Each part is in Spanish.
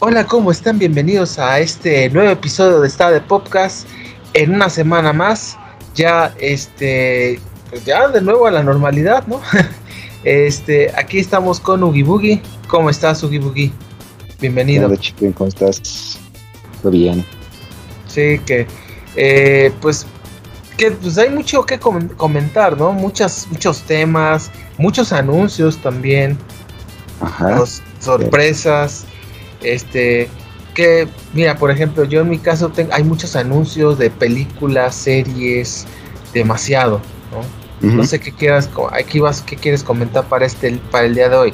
Hola, ¿cómo están? Bienvenidos a este nuevo episodio de Estado de Podcast. En una semana más, ya este, pues ya de nuevo a la normalidad, ¿no? Este, aquí estamos con Ugi Boogie. ¿Cómo estás, Ugi Boogie? Bienvenido. Hola, chico, ¿cómo estás? Todo bien. Sí, que eh, pues que pues hay mucho que comentar, ¿no? Muchas, muchos temas, muchos anuncios también. Ajá. sorpresas. Este, que, mira, por ejemplo, yo en mi caso tengo, hay muchos anuncios de películas, series, demasiado, ¿no? No sé qué quieras, aquí vas, qué quieres comentar para este, para el día de hoy.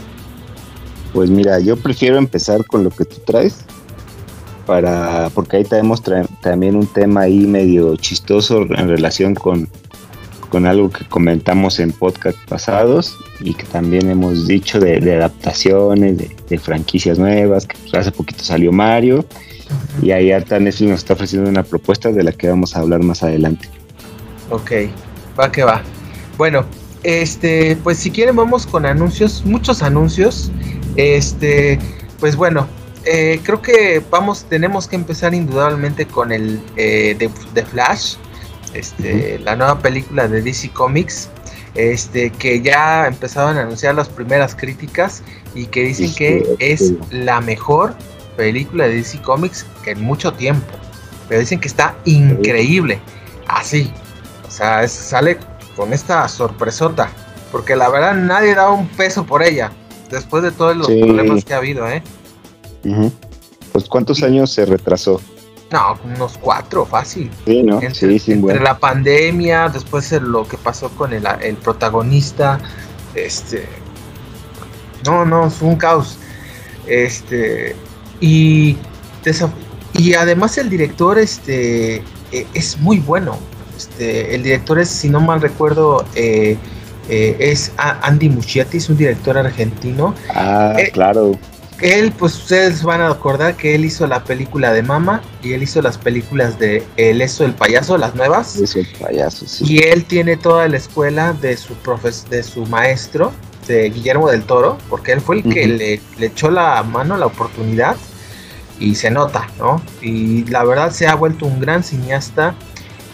Pues mira, yo prefiero empezar con lo que tú traes, para, porque ahí tenemos también un tema ahí medio chistoso en relación con, con algo que comentamos en podcast pasados y que también hemos dicho de, adaptaciones, de, franquicias nuevas, que pues, hace poquito salió Mario y ahí hasta Netflix nos está ofreciendo una propuesta de la que vamos a hablar más adelante. Ok, va que va. Bueno, este, pues si quieren vamos con anuncios, muchos anuncios. Este, pues bueno, eh, creo que vamos, tenemos que empezar indudablemente con el eh, de, Flash, este, la nueva película de DC Comics, este, que ya empezaron a anunciar las primeras críticas y que dicen que es la mejor película de DC Comics que en mucho tiempo. Pero dicen que está increíble, así. O sea, sale con esta sorpresota, porque la verdad nadie da un peso por ella, después de todos los problemas que ha habido, ¿eh? Pues ¿cuántos años se retrasó? No, unos cuatro, fácil. Sí, ¿no? Entre, sí, entre la pandemia, después lo que pasó con el, el protagonista, este... No, no, es un caos. Este... Y... Y además el director, este... E, es muy bueno. Este, el director es, si no mal recuerdo, eh, eh, es Andy Muschietti, es un director argentino. Ah, eh, claro. Él, pues ustedes van a acordar que él hizo la película de Mama y él hizo las películas de El Eso el Payaso, las nuevas. Eso el Payaso, sí. Y él tiene toda la escuela de su profes de su maestro, de Guillermo del Toro, porque él fue el que le, le echó la mano, la oportunidad, y se nota, ¿no? Y la verdad se ha vuelto un gran cineasta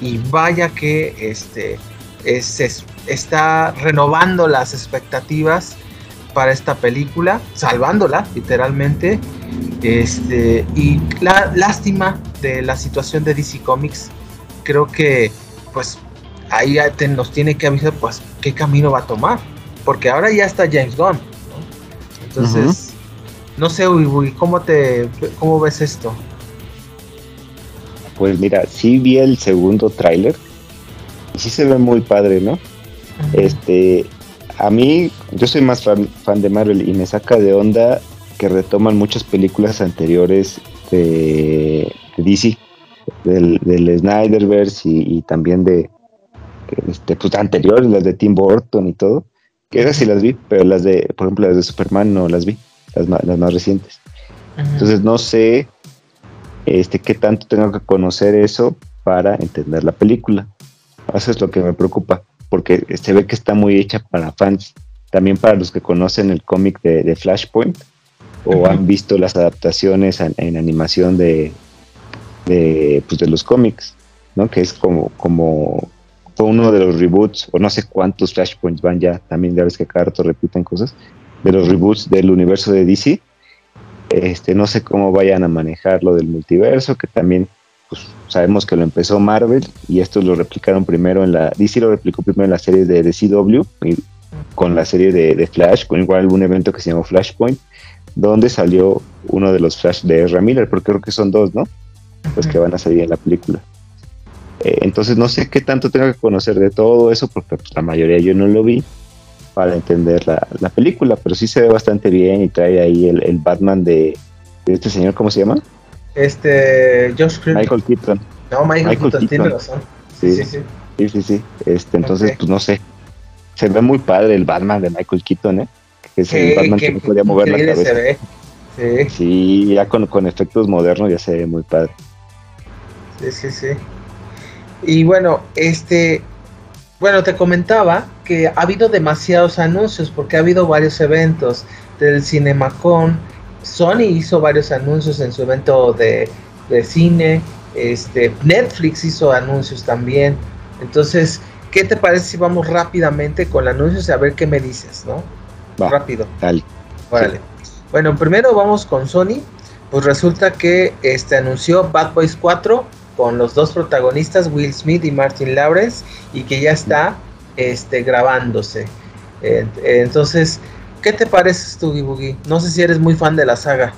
y vaya que este es, está renovando las expectativas para esta película, salvándola literalmente. Este, y la lástima de la situación de DC Comics, creo que pues ahí nos tiene que avisar pues qué camino va a tomar, porque ahora ya está James Gunn. Entonces, no sé, ¿cómo te cómo ves esto? Pues mira, sí vi el segundo tráiler y sí se ve muy padre, ¿no? Este, a mí, yo soy más fan, de Marvel y me saca de onda que retoman muchas películas anteriores de, DC, del, Snyderverse y, también de, este, pues anteriores, las de Tim Burton y todo. Que esas sí las vi, pero las de, por ejemplo, las de Superman no las vi, las, las más recientes. Entonces no sé este, qué tanto tengo que conocer eso para entender la película. Eso es lo que me preocupa, porque se ve que está muy hecha para fans, también para los que conocen el cómic de, Flashpoint o han visto las adaptaciones en, animación de, de, pues de los cómics, ¿no? Que es como, como fue uno de los reboots, o no sé cuántos Flashpoints van ya, también ya ves que cada rato repiten cosas, de los reboots del universo de DC, este, no sé cómo vayan a manejar lo del multiverso, que también pues, sabemos que lo empezó Marvel y esto lo replicaron primero en la. DC lo replicó primero en la serie de DCW y con la serie de, Flash, con igual un evento que se llamó Flashpoint, donde salió uno de los Flash de Ezra Miller, porque creo que son dos, ¿no? Los que van a salir en la película. Eh, entonces no sé qué tanto tengo que conocer de todo eso, porque pues, la mayoría yo no lo vi para entender la, película, pero sí se ve bastante bien y trae ahí el, Batman de, este señor, ¿cómo se llama? Este, Josh Michael Keaton. No, Michael, Keaton, tiene razón. Sí, sí, sí. Sí, sí, sí. Este, entonces, pues no sé. Se ve muy padre el Batman de Michael Keaton, ¿eh? Que es el Batman que, no podía mover la cabeza. Se ve. Sí. sí, ya con, con efectos modernos ya se ve muy padre. Sí, sí, sí. Y bueno, este, bueno, te comentaba que ha habido demasiados anuncios porque ha habido varios eventos del CinemaCon Sony hizo varios anuncios en su evento de, cine, este, Netflix hizo anuncios también. Entonces, ¿qué te parece si vamos rápidamente con anuncios y a ver qué me dices, ¿no? Rápido. Dale. Órale. Bueno, primero vamos con Sony. Pues resulta que este anunció Bad Boys 4 con los dos protagonistas, Will Smith y Martin Lawrence, y que ya está este, grabándose. entonces, ¿qué te parece tú, Boogie? No sé si eres muy fan de la saga.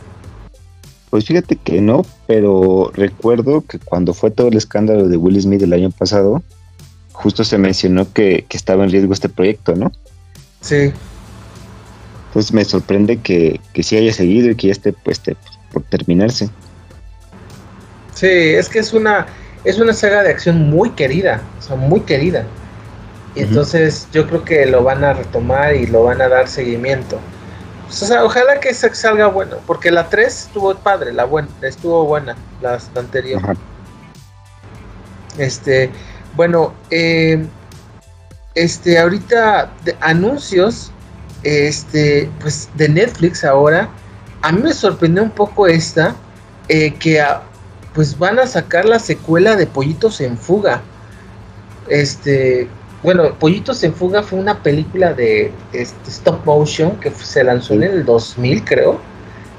Pues fíjate que no, pero recuerdo que cuando fue todo el escándalo de Will Smith el año pasado, justo se mencionó que, estaba en riesgo este proyecto, ¿no? Sí. Entonces me sorprende que, que sí haya seguido y que ya esté, pues, por terminarse. Sí, es que es una, es una saga de acción muy querida, o sea, muy querida. Y entonces yo creo que lo van a retomar y lo van a dar seguimiento. o sea, ojalá que salga bueno, porque la 3 estuvo padre, la buena, estuvo buena, la, anterior. Este, bueno, eh, este, ahorita de anuncios, este, pues de Netflix ahora, a mí me sorprendió un poco esta, eh, que pues van a sacar la secuela de Pollitos en Fuga. Este, bueno, Pollitos en Fuga fue una película de este, stop motion que se lanzó en el 2000, creo,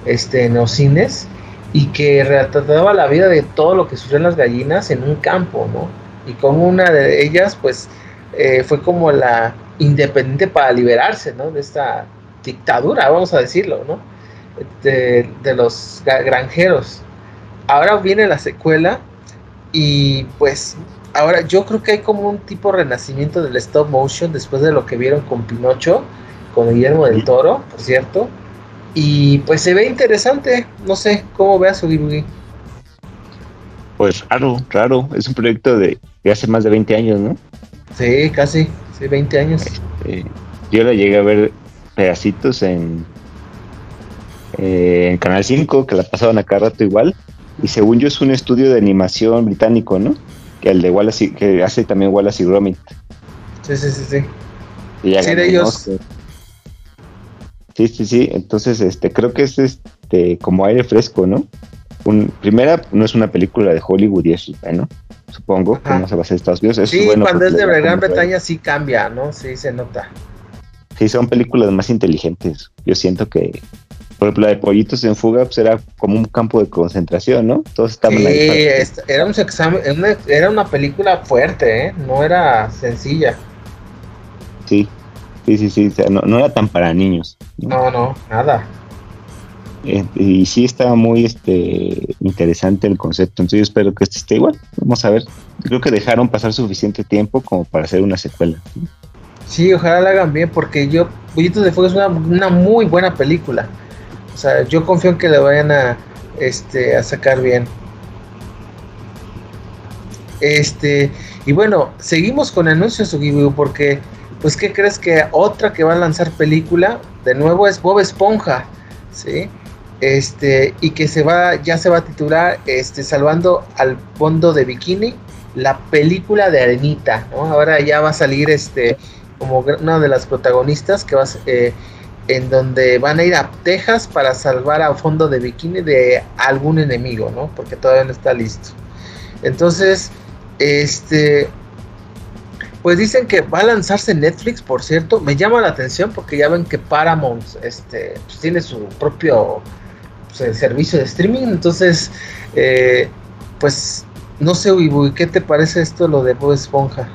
este, en los cines, y que retrataba la vida de todo lo que sufren las gallinas en un campo, ¿no? Y con una de ellas, pues, eh, fue como la independiente para liberarse, ¿no? De esta dictadura, vamos a decirlo, ¿no? De, de los granjeros. Ahora viene la secuela y pues ahora yo creo que hay como un tipo renacimiento del stop motion después de lo que vieron con Pinocho, con Guillermo del Toro, por cierto. Y pues se ve interesante, no sé, ¿cómo veas su Pues raro, raro, es un proyecto de, hace más de 20 años, ¿no? Sí, casi, sí, 20 años. Este, yo la llegué a ver pedacitos en, eh, en Canal 5, que la pasaban a cada rato igual, y según yo es un estudio de animación británico, ¿no? Que el de Wallace, que hace también Wallace y Gromit. Sí, sí, sí, sí. Y sí, de ellos. Sí, sí, sí. Entonces, este, creo que es este como aire fresco, ¿no? Un, primera, no es una película de Hollywood y eso, ¿no? Supongo que no se va a hacer Estados Unidos. sí, cuando es de Gran Bretaña sí cambia, ¿no? Sí, se nota. Sí, son películas más inteligentes. Yo siento que por ejemplo, la de Pollitos en Fuga pues era como un campo de concentración, ¿no? Todos estaban sí, ahí. Era, un examen, era una película fuerte, ¿eh? No era sencilla. Sí, sí, sí, sí. no, era tan para niños. No, no, nada. Eh, y sí estaba muy este interesante el concepto, entonces yo espero que este esté igual. Vamos a ver. Creo que dejaron pasar suficiente tiempo como para hacer una secuela. Sí, ojalá la hagan bien, porque yo, Pollitos de Fuego es una, una muy buena película. O sea, yo confío en que le vayan a, este, a sacar bien. Este, y bueno, seguimos con anuncios, porque, pues, ¿qué crees que otra que va a lanzar película, de nuevo es Bob Esponja, ¿sí? Este, y que se va, ya se va a titular, este, Salvando al Fondo de Bikini, la película de Arenita, ¿no? Ahora ya va a salir, este, como una de las protagonistas que va a, eh, en donde van a ir a Texas para salvar a fondo de bikini de algún enemigo, ¿no? Porque todavía no está listo. Entonces, este, pues dicen que va a lanzarse Netflix, por cierto. Me llama la atención porque ya ven que Paramount, este, pues tiene su propio pues, servicio de streaming. Entonces, eh, pues, no sé, Uy, ¿qué te parece esto lo de Bob Esponja?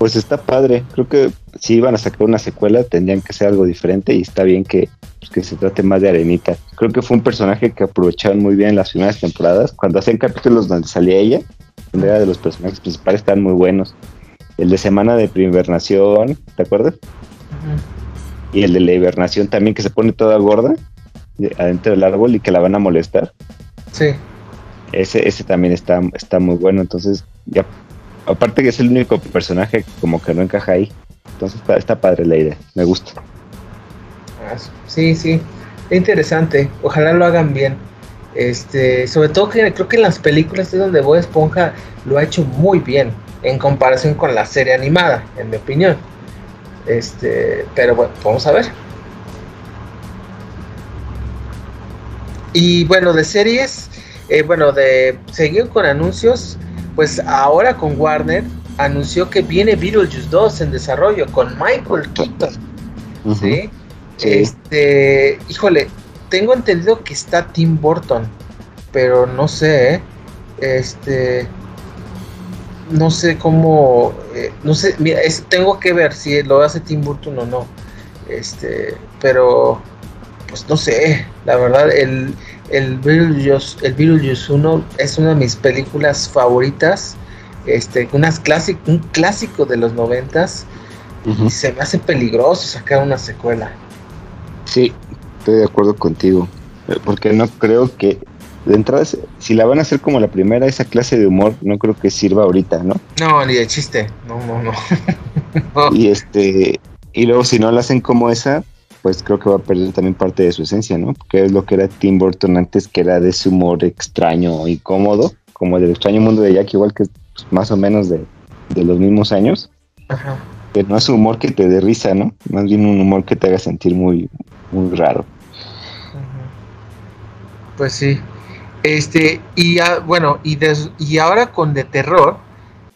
Pues está padre. Creo que si iban a sacar una secuela, tendrían que ser algo diferente y está bien que, pues, que se trate más de Arenita. Creo que fue un personaje que aprovecharon muy bien en las primeras temporadas. Cuando hacían capítulos donde salía ella, donde era de los personajes principales, estaban muy buenos. El de Semana de Primernación, ¿te acuerdas? Y el de la hibernación también, que se pone toda gorda adentro del árbol y que la van a molestar. Sí. Ese, ese también está, está muy bueno. Entonces, ya aparte que es el único personaje como que no encaja ahí. Entonces está, padre la idea, me gusta. Ah, sí, sí, es interesante. Ojalá lo hagan bien. Este, sobre todo que creo que en las películas es donde Bob Esponja lo ha hecho muy bien en comparación con la serie animada, en mi opinión. Este, pero bueno, vamos a ver. Y bueno, de series, eh, bueno, de seguir con anuncios, pues ahora con Warner anunció que viene Beetlejuice 2 en desarrollo con Michael Keaton. ¿sí? Este, híjole, tengo entendido que está Tim Burton, pero no sé, ¿eh? este, no sé cómo, eh, no sé, mira, tengo que ver si lo hace Tim Burton o no, este, pero, pues no sé, la verdad, el, el Beetlejuice, el 1 es una de mis películas favoritas, este, unas un clásico de los noventas, y se me hace peligroso sacar una secuela. Sí, estoy de acuerdo contigo, eh, porque no creo que de entrada, si la van a hacer como la primera, esa clase de humor, no creo que sirva ahorita, ¿no? No, ni de chiste, no, no, no. Y este, y luego si no la hacen como esa, pues creo que va a perder también parte de su esencia, ¿no? Porque es lo que era Tim Burton antes, que era de ese humor extraño y cómodo, como el extraño mundo de Jack, igual que pues, más o menos de, los mismos años. Ajá. Que no es un humor que te dé risa, ¿no? Más bien un humor que te haga sentir muy, muy raro. Pues sí. Este, y bueno, y, y ahora con de terror,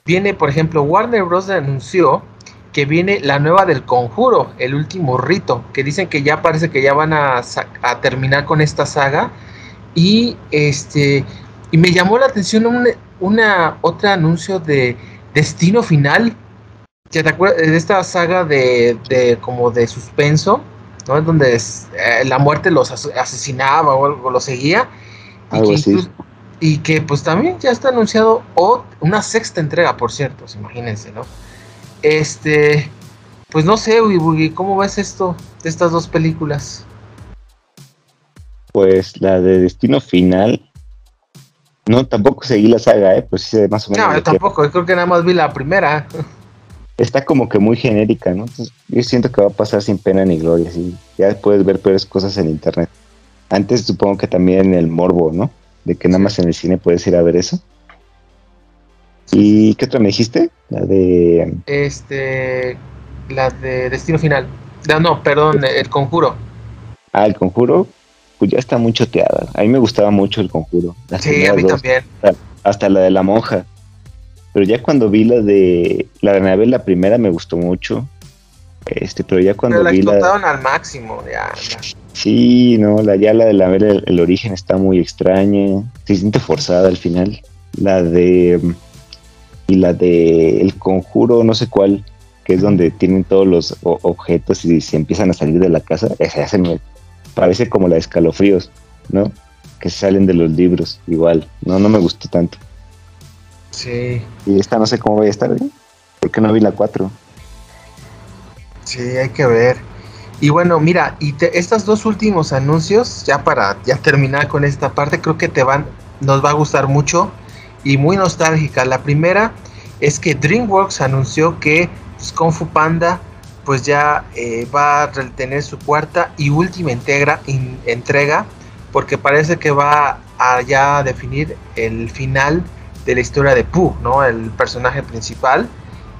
viene, por ejemplo, Warner Bros. anunció que viene la nueva del conjuro, el último rito, que dicen que ya parece que ya van a, terminar con esta saga. Y este, y me llamó la atención un una otro anuncio de Destino Final. ¿Te acuerdas de esta saga de, de como de suspenso? ¿no? Donde eh, la muerte los asesinaba o algo, lo seguía y que, pues también ya está anunciado una sexta entrega, por cierto, imagínense, ¿no? Este, pues no sé, ¿cómo ves esto de estas dos películas? Pues la de Destino Final. No, tampoco seguí la saga, ¿eh? Pues sí, más o menos. No, yo tampoco, creo que nada más vi la primera. Está como que muy genérica, ¿no? yo siento que va a pasar sin pena ni gloria, ¿sí? Ya puedes ver peores cosas en internet. Antes supongo que también el morbo, ¿no? De que nada más en el cine puedes ir a ver eso. ¿Y qué otra me dijiste? La de... Este... La de Destino Final. No, no, perdón, El Conjuro. Ah, El Conjuro, pues ya está muy choteada. A mí me gustaba mucho El Conjuro. sí, a mí también. Hasta, la de la monja. Pero ya cuando vi la de la de Anabel, la primera me gustó mucho. Este, pero ya cuando pero la vi explotaron al máximo, ya. Sí, no, la ya la de la ver el, origen está muy extraña, se siente forzada al final. La de y la de el conjuro, no sé cuál, que es donde tienen todos los objetos y se empiezan a salir de la casa, esa se me parece como la de escalofríos, ¿no? Que salen de los libros, igual. No, no me gustó tanto. Sí. Y esta no sé cómo voy a estar, ¿eh? Porque no vi la 4. Sí, hay que ver. Y bueno, mira, y estos dos últimos anuncios, ya para ya terminar con esta parte, creo que te van, nos va a gustar mucho y muy nostálgica. La primera es que DreamWorks anunció que pues, Kung Fu Panda pues ya eh, va a tener su cuarta y última entrega, porque parece que va a ya definir el final de la historia de Pooh, ¿no? El personaje principal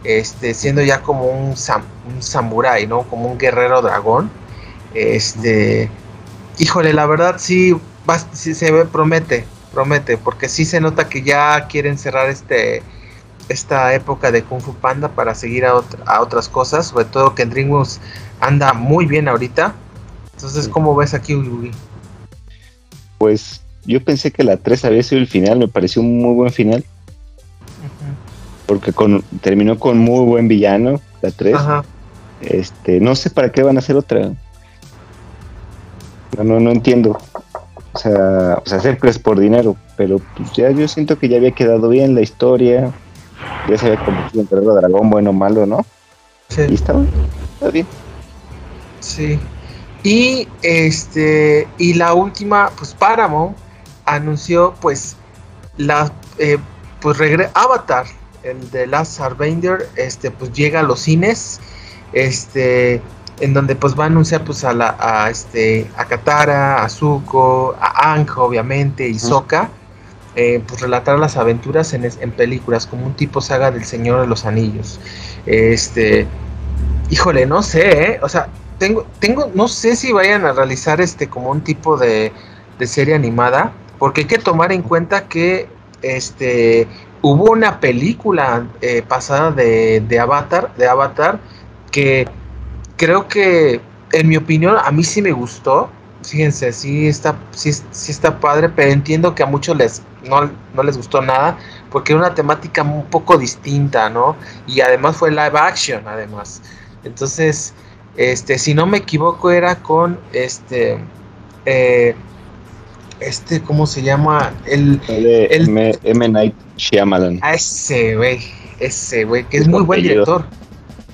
este, siendo ya como un, sam, un samurái, ¿no? Como un guerrero dragón. Este, híjole, la verdad sí, se ve, promete, promete, porque sí se nota que ya quieren cerrar este, esta época de Kung Fu Panda para seguir a, a otras cosas, sobre todo que en DreamWorks anda muy bien ahorita. Entonces, ¿cómo ves aquí, Uy, Pues yo pensé que la 3 había sido el final, me pareció un muy buen final porque con, terminó con muy buen villano, la 3. Este, no sé para qué van a hacer otra. No, no, no entiendo. O sea, o sea, hacer es por dinero, pero pues ya yo siento que ya había quedado bien la historia. Ya se había convertido en Guerrero Dragón, bueno o malo, ¿no? Sí. Y está, está bien. Sí. Y este, y la última, pues Paramount anunció pues la eh, pues regre Avatar el de Last Airbender, este, pues llega a los cines, este, en donde pues va a anunciar pues a la, a este, a Katara, a Zuko, a Ang, obviamente, y Sokka, eh, pues relatar las aventuras en, en, películas, como un tipo saga del Señor de los Anillos. Este, híjole, no sé, ¿eh? o sea, tengo, tengo, no sé si vayan a realizar este como un tipo de de serie animada, porque hay que tomar en cuenta que este hubo una película eh, pasada de, de, Avatar, de Avatar, que creo que, en mi opinión, a mí sí me gustó. Fíjense, sí está, sí, sí está padre, pero entiendo que a muchos les no, no, les gustó nada, porque era una temática un poco distinta, ¿no? Y además fue live action, además. Entonces, este, si no me equivoco, era con este, eh, este, ¿cómo se llama? El, el, M, M. Night Shyamalan. A ese, güey, ese, güey, que es muy buen director.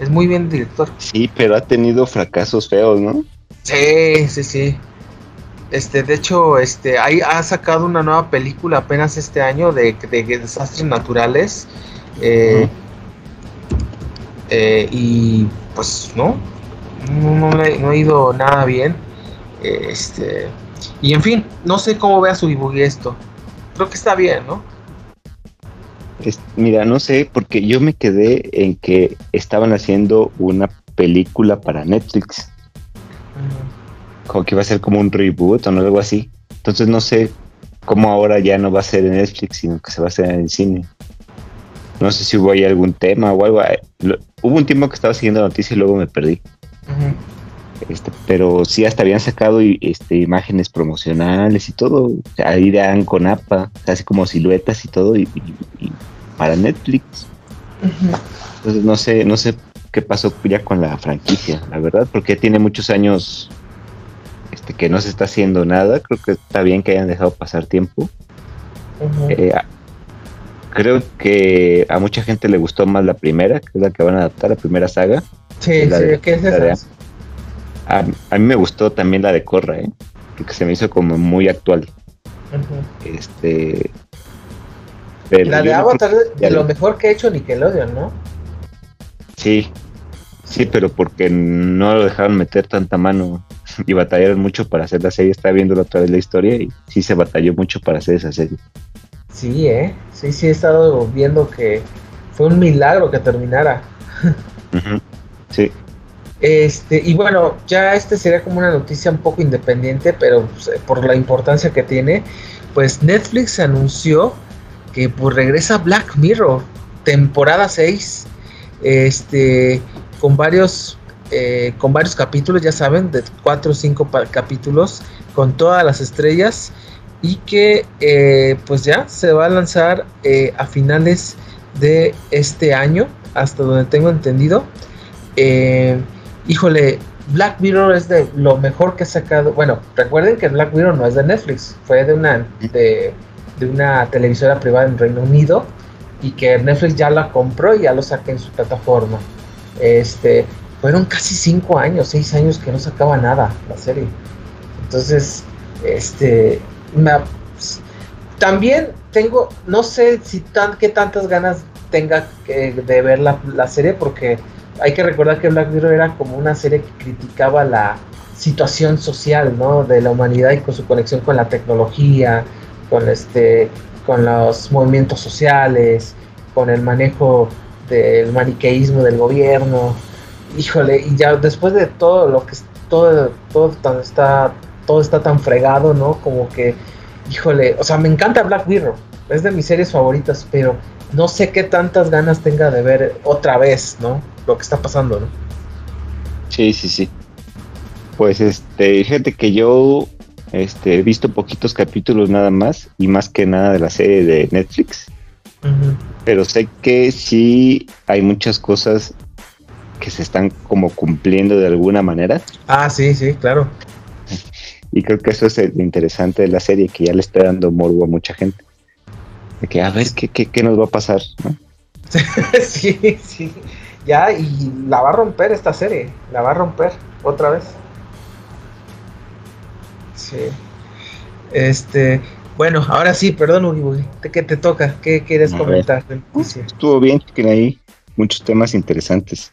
Es muy bien director. Sí, pero ha tenido fracasos feos, ¿no? Sí, sí, sí. Este, de hecho, este, ahí ha sacado una nueva película apenas este año de, de desastres naturales. Eh, eh, y pues no, no, no, no, ha ido nada bien. Este, y en fin, no sé cómo vea su Ibugi esto. Creo que está bien, ¿no? Mira, no sé, porque yo me quedé en que estaban haciendo una película para Netflix. Como que iba a ser como un reboot o algo así. Entonces no sé cómo ahora ya no va a ser en Netflix, sino que se va a hacer en el cine. No sé si hubo ahí algún tema o algo. hubo un tiempo que estaba siguiendo la noticia y luego me perdí. Este, pero sí hasta habían sacado este, imágenes promocionales y todo, ahí de con APA, casi como siluetas y todo, y, para Netflix. Entonces no sé, no sé qué pasó ya con la franquicia, la verdad, porque tiene muchos años este, que no se está haciendo nada. Creo que está bien que hayan dejado pasar tiempo. Eh, creo que a mucha gente le gustó más la primera, que es la que van a adaptar, la primera saga. Sí, sí, ¿qué es esa? A, mí me gustó también la de Corra, ¿eh? porque se me hizo como muy actual. Este. la de Avatar de lo mejor que ha hecho Nickelodeon, ¿no? Sí, sí, pero porque no lo dejaron meter tanta mano y batallaron mucho para hacer la serie. Estaba viendo otra vez la historia y sí se batalló mucho para hacer esa serie. Sí, ¿eh? Sí, sí, he estado viendo que fue un milagro que terminara. Sí. Este, y bueno, ya este sería como una noticia un poco independiente, pero pues, eh, por la importancia que tiene, pues Netflix anunció que pues regresa Black Mirror, temporada 6, este, con varios, eh, con varios capítulos, ya saben, de 4 o 5 capítulos, con todas las estrellas, y que eh, pues ya se va a lanzar a finales de este año, hasta donde tengo entendido. Híjole, Black Mirror es de lo mejor que ha sacado. Bueno, recuerden que Black Mirror no es de Netflix, fue de una, de, una televisora privada en Reino Unido y que Netflix ya la compró y ya lo saca en su plataforma. Este, fueron casi cinco años, seis años que no sacaba nada la serie. Entonces, este, también tengo, no sé si tan, qué tantas ganas tenga de ver la, la serie porque hay que recordar que Black Mirror era como una serie que criticaba la situación social, ¿no? De la humanidad y con su conexión con la tecnología, con este, con los movimientos sociales, con el manejo del maniqueísmo del gobierno. Híjole, y ya después de todo lo que todo, todo está, todo está tan fregado, ¿no? Como que, híjole, o sea, me encanta Black Mirror, es de mis series favoritas, pero no sé qué tantas ganas tenga de ver otra vez, ¿no? Lo que está pasando, ¿no? Sí, sí, sí. Pues este, fíjate que yo este, he visto poquitos capítulos nada más y más que nada de la serie de Netflix. Pero sé que sí hay muchas cosas que se están como cumpliendo de alguna manera. Ah, sí, sí, claro. Y creo que eso es lo interesante de la serie, que ya le está dando morbo a mucha gente de que a ver qué, qué, nos va a pasar, ¿no? sí, sí, ya, y la va a romper esta serie, la va a romper otra vez. Sí. Este, bueno, ahora sí, perdón, Ugi, ¿qué te toca? ¿Qué quieres comentar? Estuvo bien, que hay muchos temas interesantes.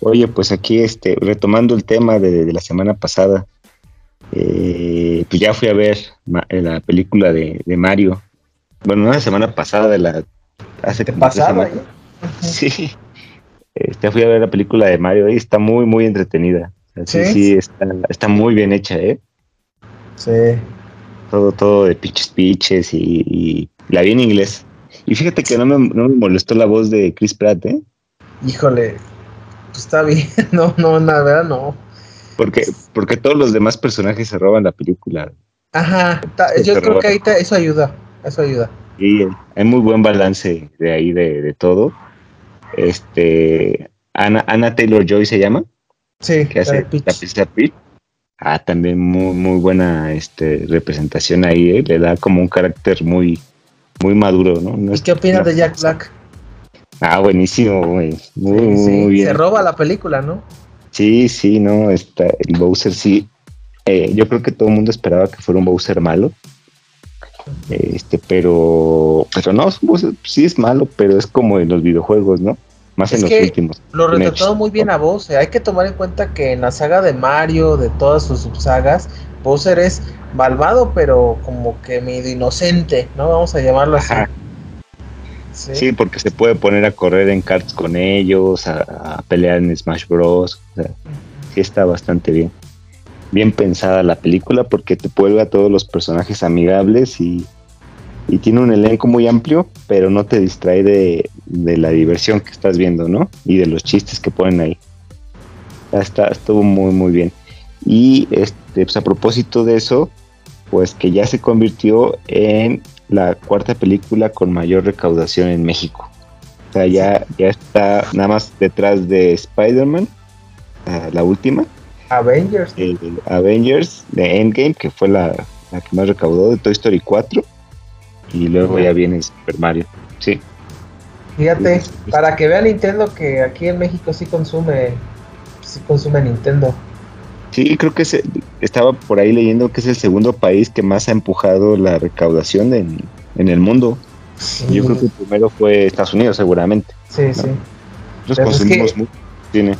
Oye, pues aquí, este, retomando el tema de, la semana pasada, eh, pues ya fui a ver la película de, de Mario, bueno, una semana pasada de la hace pasada sí. Este fui a ver la película de Mario y está muy muy entretenida. Sí sí, está, está, muy bien hecha eh sí. Todo, todo de pinches piches y, la vi en inglés. Y fíjate que no me, no me molestó la voz de Chris Pratt, ¿eh? Híjole, pues está bien, no, no, la verdad no. Porque, porque todos los demás personajes se roban la película. Ajá, yo creo que ahí eso ayuda, eso ayuda. Y hay muy buen balance de ahí de, todo. Este, Ana, Taylor Joy se llama. Sí, que hace la pista Ah, también muy, muy buena este, representación ahí, ¿eh? le da como un carácter muy, muy maduro, ¿no? ¿Y qué opinas de Jack Black? Ah, buenísimo, güey. Muy, muy bien. Se roba la película, ¿no? Sí, sí, no, está, el Bowser sí. Eh, yo creo que todo el mundo esperaba que fuera un Bowser malo. Este, pero, pero no, sí es malo, pero es como en los videojuegos, ¿no? Más en los últimos. Lo retratado muy bien a Bowser. Hay que tomar en cuenta que en la saga de Mario, de todas sus subsagas, Bowser es malvado, pero como que medio inocente, ¿no? Vamos a llamarlo así. ¿Sí? porque se puede poner a correr en karts con ellos, a, pelear en Smash Bros. sí está bastante bien. Bien pensada la película porque te vuelve a todos los personajes amigables y, tiene un elenco muy amplio, pero no te distrae de, la diversión que estás viendo, ¿no? Y de los chistes que ponen ahí. Está, estuvo muy, muy bien. Y este, pues a propósito de eso, pues que ya se convirtió en la cuarta película con mayor recaudación en México. O sea, ya, ya está nada más detrás de Spider-Man, la última. Avengers. Avengers de Endgame, que fue la, que más recaudó de Toy Story 4. Y luego ya viene Super Mario. Sí. Fíjate, para que vea Nintendo que aquí en México sí consume, sí consume Nintendo. Sí, creo que se, estaba por ahí leyendo que es el segundo país que más ha empujado la recaudación en, el mundo. Yo creo que el primero fue Estados Unidos, seguramente. Sí, sí. Nosotros consumimos mucho cine.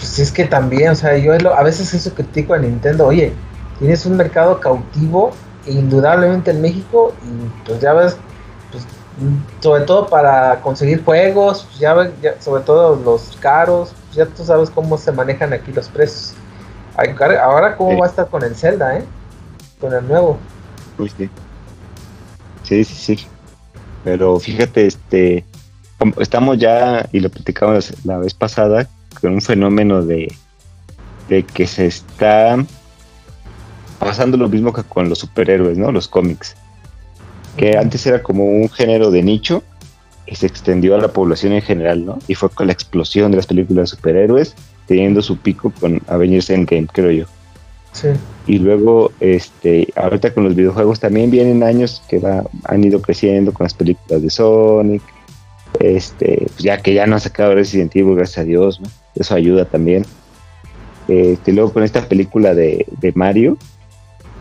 Pues es que también, o sea, yo a veces eso critico a Nintendo. Oye, tienes un mercado cautivo, indudablemente en México, y pues ya ves, pues, sobre todo para conseguir juegos, pues ya, ves, sobre todo los caros, pues ya tú sabes cómo se manejan aquí los precios. Ahora, ¿cómo va a estar con el Zelda, eh? Con el nuevo. Uy, sí. Sí, sí, sí. Pero fíjate, este. Estamos ya, y lo platicamos la vez pasada, con un fenómeno de, de que se está pasando lo mismo que con los superhéroes, ¿no? Los cómics. Que antes era como un género de nicho y se extendió a la población en general, ¿no? Y fue con la explosión de las películas de superhéroes teniendo su pico con Avengers Endgame, creo yo. Sí. Y luego, este, ahorita con los videojuegos también vienen años que va, han ido creciendo con las películas de Sonic, este, pues ya que ya no ha sacado Resident Evil, gracias a Dios, eso ayuda también. Este, luego con esta película de, Mario,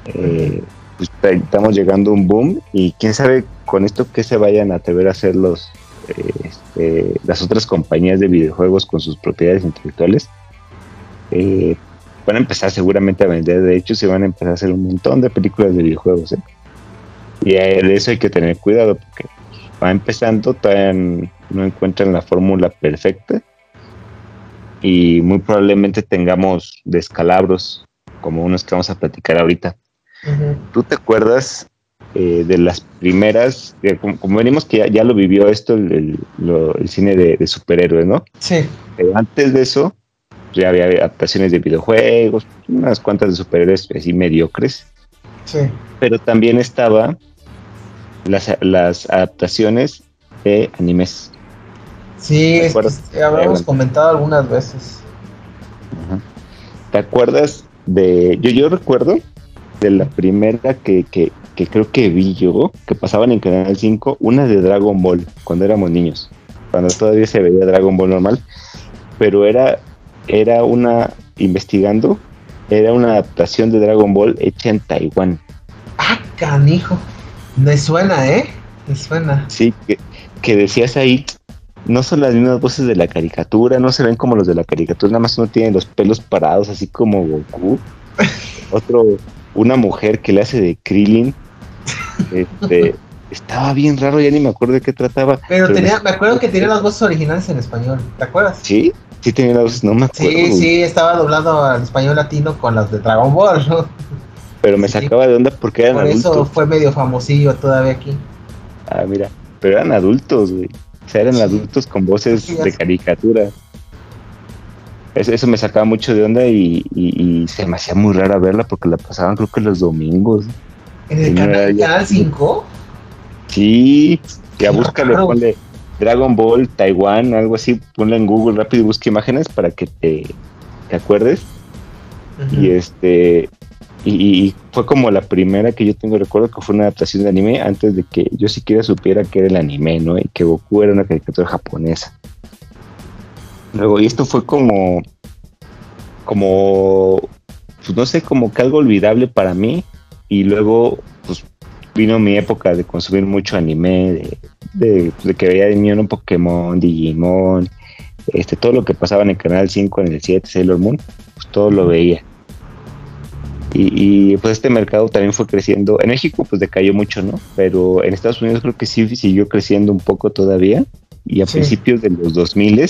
eh, pues estamos llegando a un boom y quién sabe con esto que se vayan a atrever a hacer los, este, las otras compañías de videojuegos con sus propiedades intelectuales eh, van a empezar seguramente a vender. De hecho, se van a empezar a hacer un montón de películas de videojuegos. ¿eh? Y de eso hay que tener cuidado porque va empezando, todavía no encuentran la fórmula perfecta y muy probablemente tengamos descalabros como unos que vamos a platicar ahorita. ¿Tú te acuerdas eh, de las primeras, como, venimos que ya, lo vivió esto el, cine de, superhéroes, ¿no? Sí. antes de eso, ya había adaptaciones de videojuegos, unas cuantas de superhéroes así mediocres. Sí. Pero también estaba las, las adaptaciones de animes. Sí, habíamos comentado algunas veces. ¿Te acuerdas de.? Yo, yo recuerdo de la primera que, que, que creo que vi yo, que pasaban en Canal 5, una de Dragon Ball, cuando éramos niños. Cuando todavía se veía Dragon Ball normal. Pero era era una, investigando, era una adaptación de Dragon Ball hecha en Taiwán. Ah, canijo. Me suena, ¿eh? Me suena. Sí, que, decías ahí, no son las mismas voces de la caricatura, no se ven como los de la caricatura, nada más uno tiene los pelos parados, así como Goku. Otro, una mujer que le hace de Krillin. Este, estaba bien raro, ya ni me acuerdo de qué trataba. Pero, tenía, me acuerdo que tenía las voces originales en español, ¿te acuerdas? Sí, Sí, tenía la voz, no me acuerdo. Sí, sí, estaba doblado al español latino con las de Dragon Ball, ¿no? pero me sacaba de onda porque eran Por adultos. eso fue medio famosillo todavía aquí. Ah, mira, pero eran adultos, güey. O sea, eran adultos con voces de caricatura. Eso, eso me sacaba mucho de onda y, y- y se me hacía muy rara verla porque la pasaban creo que los domingos. En el canal, ya- canal 5. Sí, ya búscale, raro. ponle Dragon Ball, Taiwán, algo así, ponle en Google rápido y busca imágenes para que te, te acuerdes. Y este y, fue como la primera que yo tengo recuerdo que fue una adaptación de anime antes de que yo siquiera supiera que era el anime, ¿no? Y que Goku era una caricatura japonesa. Luego, y esto fue como, como, pues no sé, como que algo olvidable para mí. Y luego, pues vino mi época de consumir mucho anime, de, de que veía de niño un Pokémon, Digimon, este, todo lo que pasaba en el canal 5, en el 7, Sailor Moon, pues todo lo veía. Y, y, pues este mercado también fue creciendo. En México pues decayó mucho, ¿no? Pero en Estados Unidos creo que sí siguió creciendo un poco todavía. Y a Sí. principios de los 2000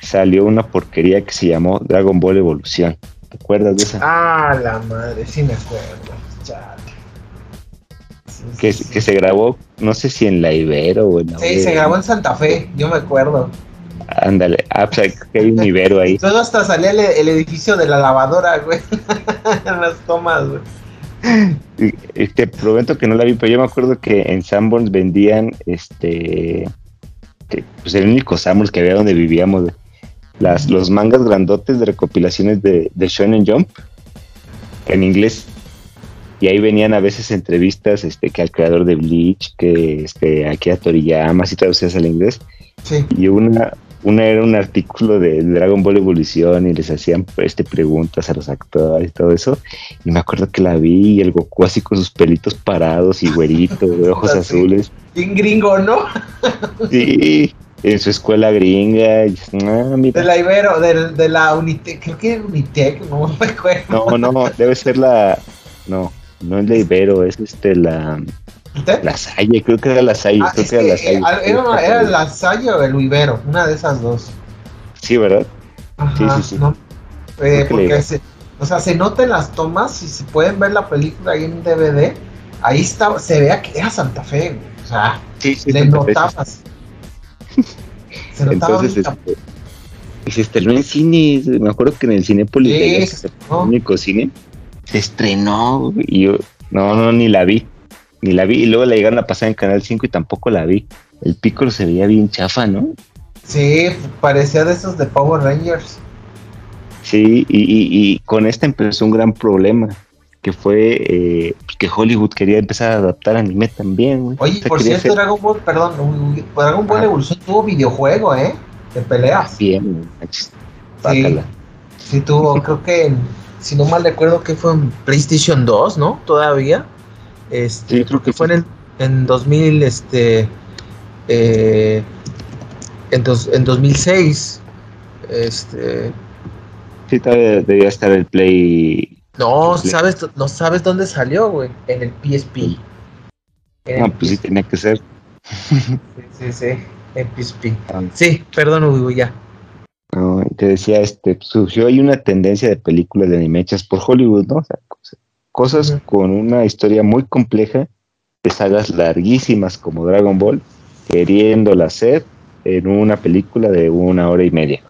salió una porquería que se llamó Dragon Ball Evolución. ¿Te acuerdas de esa? Ah, la madre, sí me acuerdo. Chale. Sí, que, sí, que se grabó, no sé si en la Ibero o en la Sí, se grabó en Santa Fe, yo me acuerdo. Ándale, ah, pues, que hay un Ibero ahí. Luego hasta salía el, el edificio de la lavadora, güey. en las tomas, güey. Y- y te prometo que no la vi, pero yo me acuerdo que en Sanborns vendían este que, pues el único Sanborns que había donde vivíamos güey, las, los mangas grandotes de recopilaciones de, de Shonen Jump en inglés y ahí venían a veces entrevistas este que al creador de Bleach que este aquí a Toriyama así traducidas al inglés Sí. y una una era un artículo de Dragon Ball Evolución y les hacían este preguntas a los actores y todo eso y me acuerdo que la vi y el Goku así con sus pelitos parados y güerito de ojos Así. azules Bien gringo, ¿no? sí en su escuela gringa y, ah, De mira. la Ibero, de, de la Unitec, creo que Unitec, no me acuerdo. no no debe ser la no no es la Ibero es este la ¿Usted? la Salle creo que era la Salle Ah, creo es que era la Salle eh, al- era, una- era la Salle o el Ibero, una de esas dos. sí verdad Ajá, Sí, sí, sí. ¿no? Eh, Creo porque se, o sea, se nota en las tomas, si se pueden ver la película ahí en DVD, ahí estaba, se vea que era Santa Fe, güey. O sea, sí sí le Santa Fe, notabas. Se notaba Entonces, este, y se estrenó en cine, me acuerdo que en el Cinépolis que estrenó. el único cine, se estrenó y yo, no, no, ni la vi, ni la vi, y luego la llegaron a pasar en Canal 5 y tampoco la vi. El Piccolo se veía bien chafa, ¿no? Sí, parecía de esos de Power Rangers. Sí, y, y- y con esta empezó un gran problema, que fue eh, que Hollywood quería empezar a adaptar anime también, güey. Oye, O sea, por cierto, Dragon Ball, perdón, Dragon Ball Ah. Evolución tuvo videojuego, ¿eh? De peleas. bien, Sí, sí tuvo, creo que, si no mal recuerdo, que fue en PlayStation 2, ¿no? Todavía. Este, Sí, creo que fue sí. en, el, en 2000, este, eh, en, dos- en 2006, este, Sí, debía estar el Play. no. ¿sabes, no sabes dónde salió, güey? En el PSP. En No, el pues sí tenía que ser. Sí, sí, sí, en PSP. Ah. Sí, perdón, Hugo, ya. No, te decía, este, surgió ahí una tendencia de películas de anime hechas por Hollywood, ¿no? O sea, cosas, con una historia muy compleja, de sagas larguísimas como Dragon Ball, queriéndola hacer en una película de una hora y media.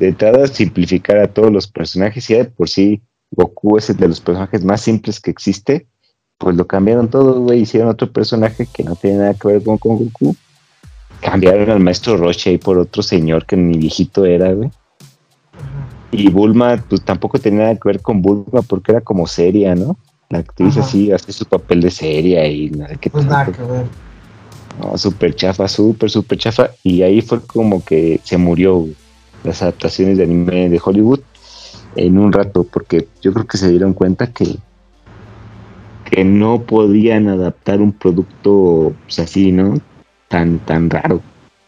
De entrada, simplificar a todos los personajes, y ya de por sí Goku es el de los personajes más simples que existe, pues lo cambiaron todo, güey, hicieron otro personaje que no tiene nada que ver con, con Goku. Cambiaron al maestro Roche ahí por otro señor que ni viejito era, güey. Y Bulma, pues tampoco tenía nada que ver con Bulma porque era como seria, ¿no? La actriz Ajá. así hace su papel de seria y sé qué Pues nada que ver. No, súper chafa, súper, súper chafa. Y ahí fue como que se murió las adaptaciones de anime de Hollywood en un rato, porque yo creo que se dieron cuenta que, que no podían adaptar un producto pues, así, ¿no? Tan, tan raro,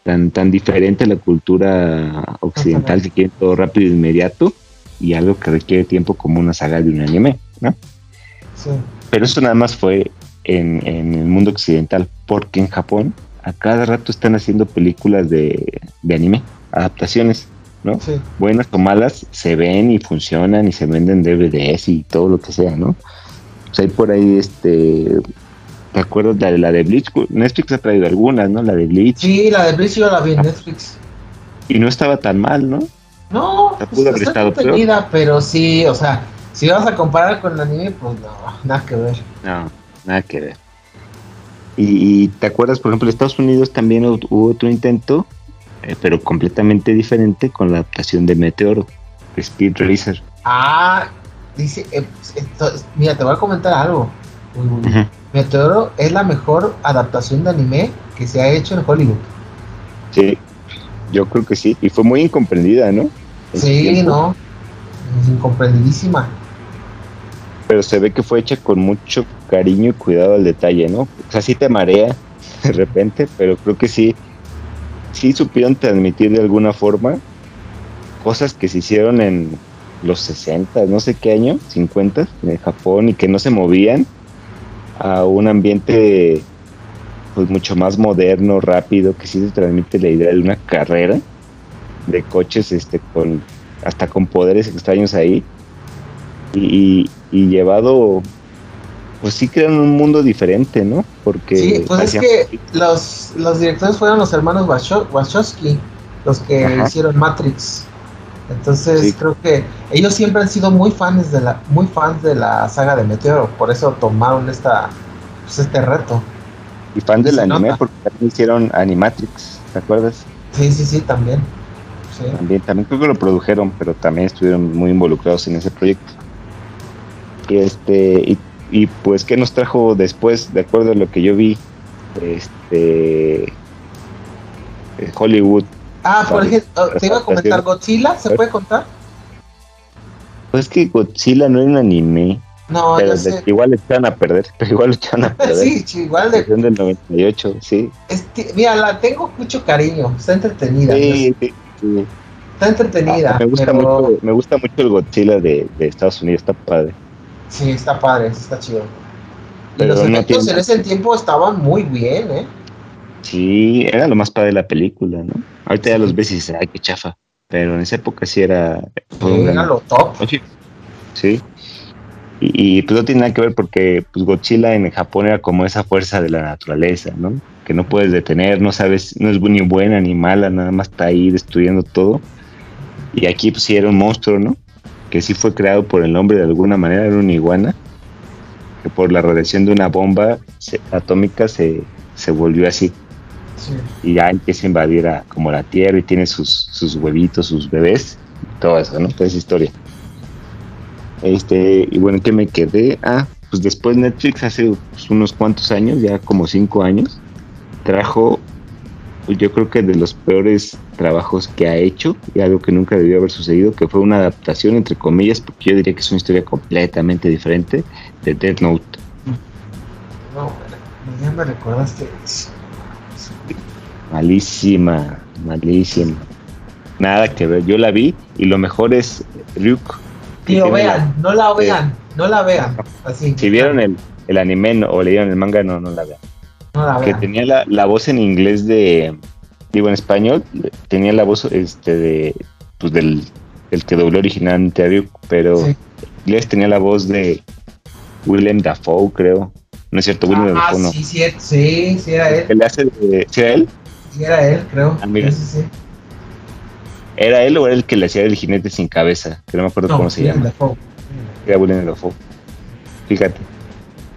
tan, tan diferente a la cultura occidental que quiere todo rápido e inmediato y algo que requiere tiempo como una saga de un anime, ¿no? Sí. Pero eso nada más fue en, en el mundo occidental, porque en Japón a cada rato están haciendo películas de, de anime, adaptaciones. ¿no? Buenas o malas, se ven y funcionan y se venden DVDs y todo lo que sea, ¿no? Pues hay por ahí, este, ¿te acuerdas de la de Bleach? Netflix ha traído algunas, ¿no? La de Bleach. Sí, la de Bleach yo la vi en Netflix. Y no estaba tan mal, ¿no? No, pudo pues, haber estado pero sí, o sea, si vas a comparar con el anime, pues no, nada que ver. No, nada que ver. Y, te acuerdas, por ejemplo, en Estados Unidos también hubo otro intento, eh, pero completamente diferente con la adaptación de Meteoro, Speed Racer. Ah, dice, eh, mira, te voy a comentar algo. Meteoro es la mejor adaptación de anime que se ha hecho en Hollywood. Sí, yo creo que sí, y fue muy incomprendida, ¿no? sí, no, incomprendidísima pero se ve que fue hecha con mucho cariño y cuidado al detalle, ¿no? O sea, sí te marea de repente, pero creo que sí, sí supieron transmitir de alguna forma cosas que se hicieron en los 60, no sé qué año, 50, en Japón y que no se movían a un ambiente pues mucho más moderno, rápido, que sí se transmite la idea de una carrera de coches este con hasta con poderes extraños ahí y, llevado, pues sí crean un mundo diferente, ¿no? Porque sí, pues es que los, los directores fueron los hermanos Wachowski, los que hicieron Matrix. Entonces creo que ellos siempre han sido muy fans de la muy fans de la saga de Meteoro, por eso tomaron esta pues este reto. Y fan del anime porque también hicieron Animatrix, ¿te acuerdas? Sí, sí, sí, también. También, también creo que lo produjeron, pero también estuvieron muy involucrados en ese proyecto. Este, y, pues, ¿qué nos trajo después, de acuerdo a lo que yo vi? Este. Eh, Hollywood. Ah, por ejemplo, te iba a comentar Godzilla, ¿se puede contar? Pues que Godzilla no es un anime. No, pero igual le echan a perder, pero igual echan a perder. sí, igual de. del 98, sí. mira, la tengo mucho cariño, está entretenida. Sí, sí, Está entretenida. me, gusta mucho, me gusta mucho el Godzilla de, de Estados Unidos, está padre. Sí, está padre, está chido. Y los efectos en ese tiempo estaban muy bien, ¿eh? Sí, era lo más padre de la película, ¿no? Ahorita ya los ves y dices, ay, qué chafa. Pero en esa época sí era. era lo top. Sí. Y, pues no tiene nada que ver porque pues Godzilla en Japón era como esa fuerza de la naturaleza, ¿no? Que no puedes detener, no sabes, no es ni buena ni mala, nada más está ahí destruyendo todo. Y aquí pues sí era un monstruo, ¿no? que sí fue creado por el hombre de alguna manera, era una iguana, que por la radiación de una bomba atómica se, volvió así. Y ya empieza a invadir a, como la Tierra y tiene sus, sus huevitos, sus bebés, todo eso, ¿no? Toda esa historia. Este, y bueno, que me quedé? Ah, pues después Netflix hace pues, unos cuantos años, ya como cinco años, trajo yo creo que de los peores trabajos que ha hecho y algo que nunca debió haber sucedido, que fue una adaptación, entre comillas, porque yo diría que es una historia completamente diferente de Death Note. No, ya me recordaste Malísima, malísima. Nada que ver, yo la vi y lo mejor es Ryuk. Tío, vean, no la vean, no la vean. Así. Si vieron el, el anime o leyeron el manga, no, no la vean que tenía la, la, voz en inglés de, digo en español, tenía la voz este de, pues del el que dobló originalmente a Duke, pero en inglés tenía la voz de Willem Dafoe, creo. No es cierto, Willem ah, Dafoe no. Sí, sí, sí, era él. hace de, ¿Sí era él? Sí, era él, creo. Ah, ¿Era él o era el que le hacía el jinete sin cabeza? Que no me acuerdo cómo se llama. Dafoe. Era Willem Dafoe. Fíjate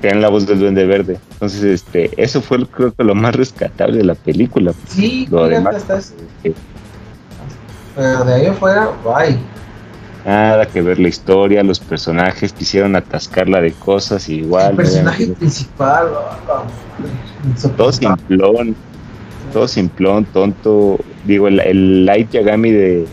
tenían la voz del Duende Verde. Entonces, este, eso fue creo que lo más rescatable de la película. Sí, lo demás. Estás... Pero de ahí afuera, bye. Nada que ver la historia, los personajes quisieron atascarla de cosas igual. El personaje principal, todo simplón, todo simplón, tonto. Digo, el, el Light Yagami de,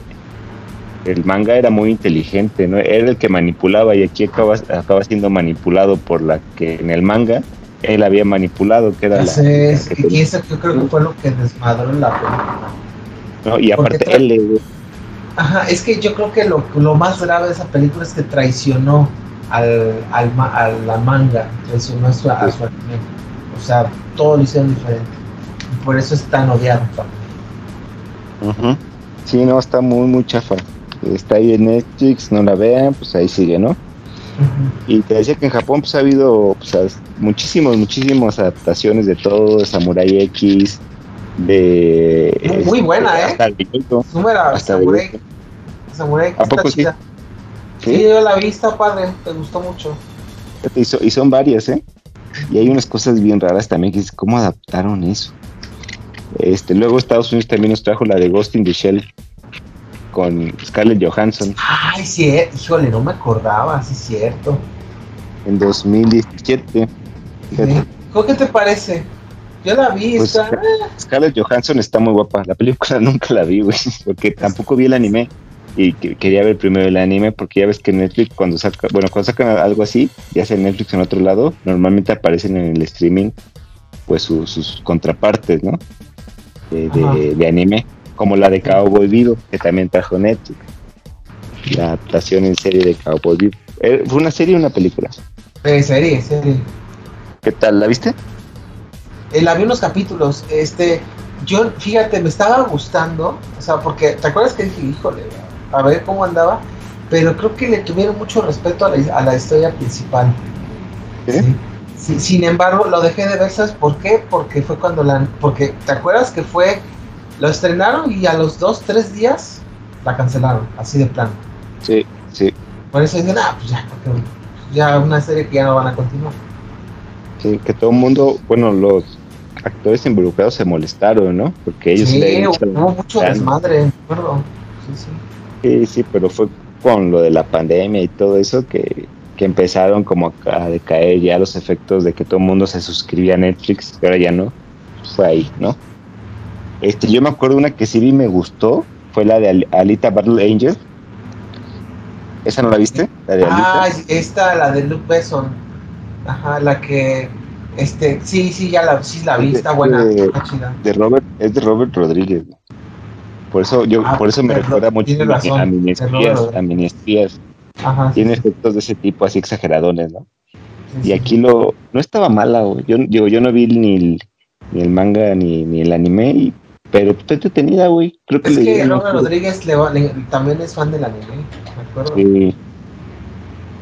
el manga era muy inteligente, ¿no? Era el que manipulaba y aquí acaba, acaba siendo manipulado por la que en el manga él había manipulado, que era Entonces, la... y eso yo creo que fue lo que desmadró la película. No, y aparte él le... Ajá, es que yo creo que lo, lo, más grave de esa película es que traicionó al, al a la manga, traicionó a su, a su anime. O sea, todo lo hicieron diferente. Por eso es tan odiado. Ajá. Sí, no, está muy, muy chafa. Está ahí en Netflix, no la vean, pues ahí sigue, ¿no? Y te decía que en Japón pues ha habido pues, muchísimos, muchísimas adaptaciones de todo, de Samurai X, de... Muy, buena, ¿eh? Hasta el hasta Samurai, Samurai X. ¿A poco sí? ¿Sí? yo la vi, está padre, me gustó mucho. Y, son varias, ¿eh? Y hay unas cosas bien raras también, que es cómo adaptaron eso. Este, luego Estados Unidos también nos trajo la de Ghost in the Shell con Scarlett Johansson. Ay, sí, híjole, no me acordaba, sí es cierto. En 2017. ¿Qué te parece? Yo la vi, pues, está... Scarlett Johansson está muy guapa. La película nunca la vi, güey, porque tampoco vi el anime y quería ver primero el anime porque ya ves que Netflix cuando saca, bueno, cuando sacan algo así, ya sea Netflix en otro lado, normalmente aparecen en el streaming pues sus contrapartes, ¿no? De, anime, como la de Cowboy Vivo, que también trajo Netflix. La adaptación en serie de Cowboy Vivo. Eh, ¿Fue una serie o una película? Eh, serie, serie. ¿Qué tal? ¿La viste? Eh, la vi unos capítulos. Este, yo, fíjate, me estaba gustando, o sea, porque, ¿te acuerdas que dije, híjole, a ver cómo andaba, pero creo que le tuvieron mucho respeto a la, historia principal. Sin embargo, lo dejé de ver, ¿sabes por qué? Porque fue cuando la... Porque, ¿te acuerdas que fue... Lo estrenaron y a los dos, tres días la cancelaron, así de plano. Sí, sí. Por eso dicen, ah, pues ya, porque ya una serie que ya no van a continuar. Sí, que todo el mundo, bueno, los actores involucrados se molestaron, ¿no? Porque ellos sí, hubo mucho desmadre, ¿de acuerdo? Sí, sí. Sí, sí, pero fue con lo de la pandemia y todo eso que, empezaron como a decaer ya los efectos de que todo el mundo se suscribía a Netflix, pero ahora ya no. Fue ahí, ¿no? Este, yo me acuerdo una que sí vi me gustó, fue la de Alita Battle Angel. ¿Esa no la viste? La de ah, esta, la de Luke Besson. Ajá, la que este, sí, sí, ya la, sí la vi, está buena. De, de Robert, es de Robert Rodríguez. Por eso yo, ah, por eso me recuerda mucho a, a mini Tiene efectos de ese tipo así exageradones, ¿no? y aquí lo no estaba mala, yo digo, yo no vi ni el, ni el manga ni, ni el anime, pero está entretenida, güey. Creo que es que Robert Rodríguez también es fan del anime, me acuerdo. Sí.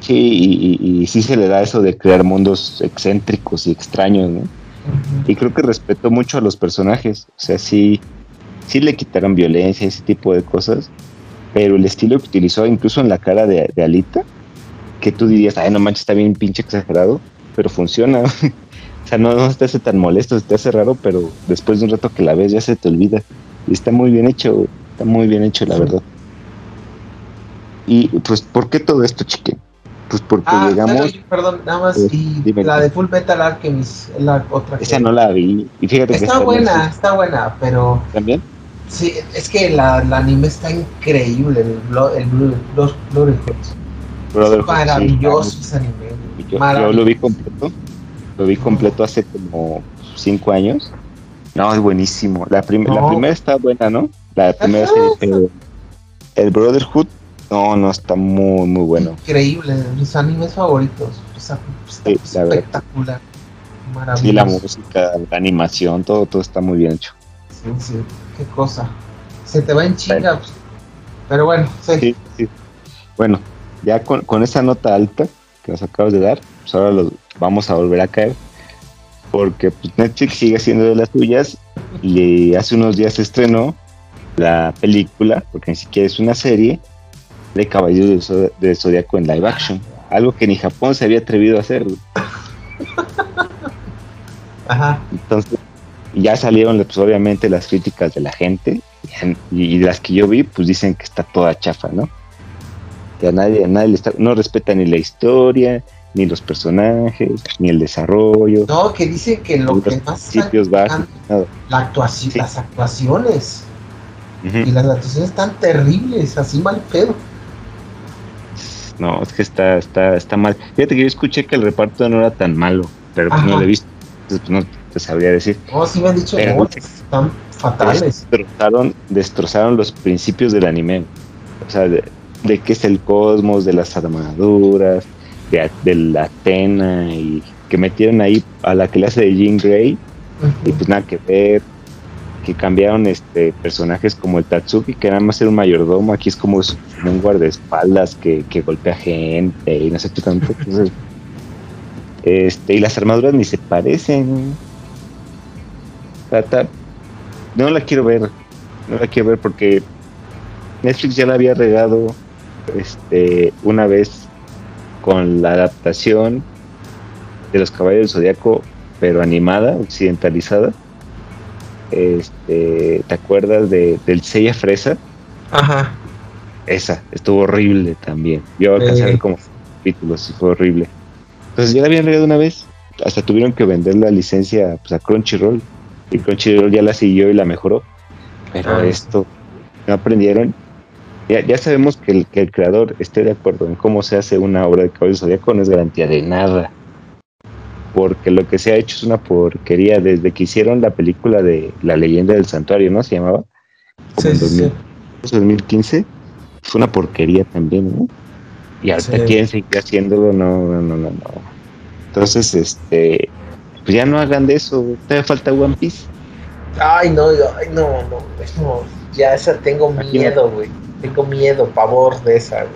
Sí, y, sí se le da eso de crear mundos excéntricos y extraños, ¿no? Y creo que respetó mucho a los personajes. O sea, sí, sí le quitaron violencia, ese tipo de cosas, pero el estilo que utilizó incluso en la cara de, Alita, que tú dirías, ay, no manches, está bien pinche exagerado, pero funciona. o sea, no, no te hace tan molesto, se te hace raro, pero después de un rato que la ves ya se te olvida. Y está muy bien hecho, está muy bien hecho, la verdad. Y pues, ¿por qué todo esto, chique? Pues porque ah, llegamos. perdón, nada más. Eh, y la de Full Metal Alchemist, la otra. Esa no la vi. Y fíjate está buena, está buena, pero. ¿También? Sí, es que la, anime está increíble, el, el Brotherhood. Brotherhood. Maravilloso ese anime. Yo, yo, lo vi completo. Lo vi completo hace como cinco años. No, es buenísimo. La, la primera está buena, ¿no? La primera serie, el Brotherhood, no, no, está muy, muy bueno. Increíble, mis animes favoritos. Está, espectacular. Maravilloso. Sí, la música, la animación, todo, todo está muy bien hecho. Sí, qué cosa. Se te va en chinga. Pues. Pero bueno, sí. sí, Bueno, ya con, esa nota alta que nos acabas de dar, pues ahora los vamos a volver a caer. Porque pues, Netflix sigue haciendo de las suyas y hace unos días se estrenó la película, porque ni siquiera es una serie, de Caballeros del, Zodiaco en live action. Algo que ni Japón se había atrevido a hacer. Ajá. Entonces, ya salieron pues, obviamente las críticas de la gente y, las que yo vi pues dicen que está toda chafa, ¿no? Que a nadie, nadie le está, no respeta ni la historia, ni los personajes, ni el desarrollo. No, que dicen que lo que más sitios bajos, la actuación, las actuaciones. Y las actuaciones están terribles, así mal pedo. No, es que está, está, está mal. Fíjate que yo escuché que el reparto no era tan malo, pero pues no lo he visto. Entonces, pues no, sabría decir. Oh, sí me han dicho que están fatales. Destrozaron, destrozaron los principios del anime. O sea, de, qué es el cosmos, de las armaduras, de, la Atena, y que metieron ahí a la clase de Jean Grey, y pues nada que ver. que cambiaron este personajes como el Tatsuki, que nada más era un mayordomo, aquí es como, un guardaespaldas que, que golpea gente y no sé qué tanto. Entonces, este, y las armaduras ni se parecen. No la quiero ver, no la quiero ver porque Netflix ya la había regado este, una vez con la adaptación de los Caballos del Zodiaco, pero animada, occidentalizada este, ¿te acuerdas de, del Sella Fresa? Ajá. Esa, estuvo horrible también. Yo alcancé a ver como capítulos y fue horrible. Entonces ya la habían regado una vez. Hasta tuvieron que vender la licencia pues, a Crunchyroll. Y Crunchyroll ya la siguió y la mejoró. Pero ah. esto no aprendieron. Ya, ya sabemos que el, que el creador esté de acuerdo en cómo se hace una obra de Cabello Zodíaco no es garantía de nada porque lo que se ha hecho es una porquería desde que hicieron la película de La leyenda del santuario, ¿no? Se llamaba. Sí, en 2015. Fue una porquería también, ¿no? Y hasta quieren seguir haciéndolo, no, no, no, no. Entonces, este, pues ya no hagan de eso, te falta One Piece. Ay, no, ay, no, no, no, ya esa tengo miedo, güey. Tengo miedo, pavor de esa, güey.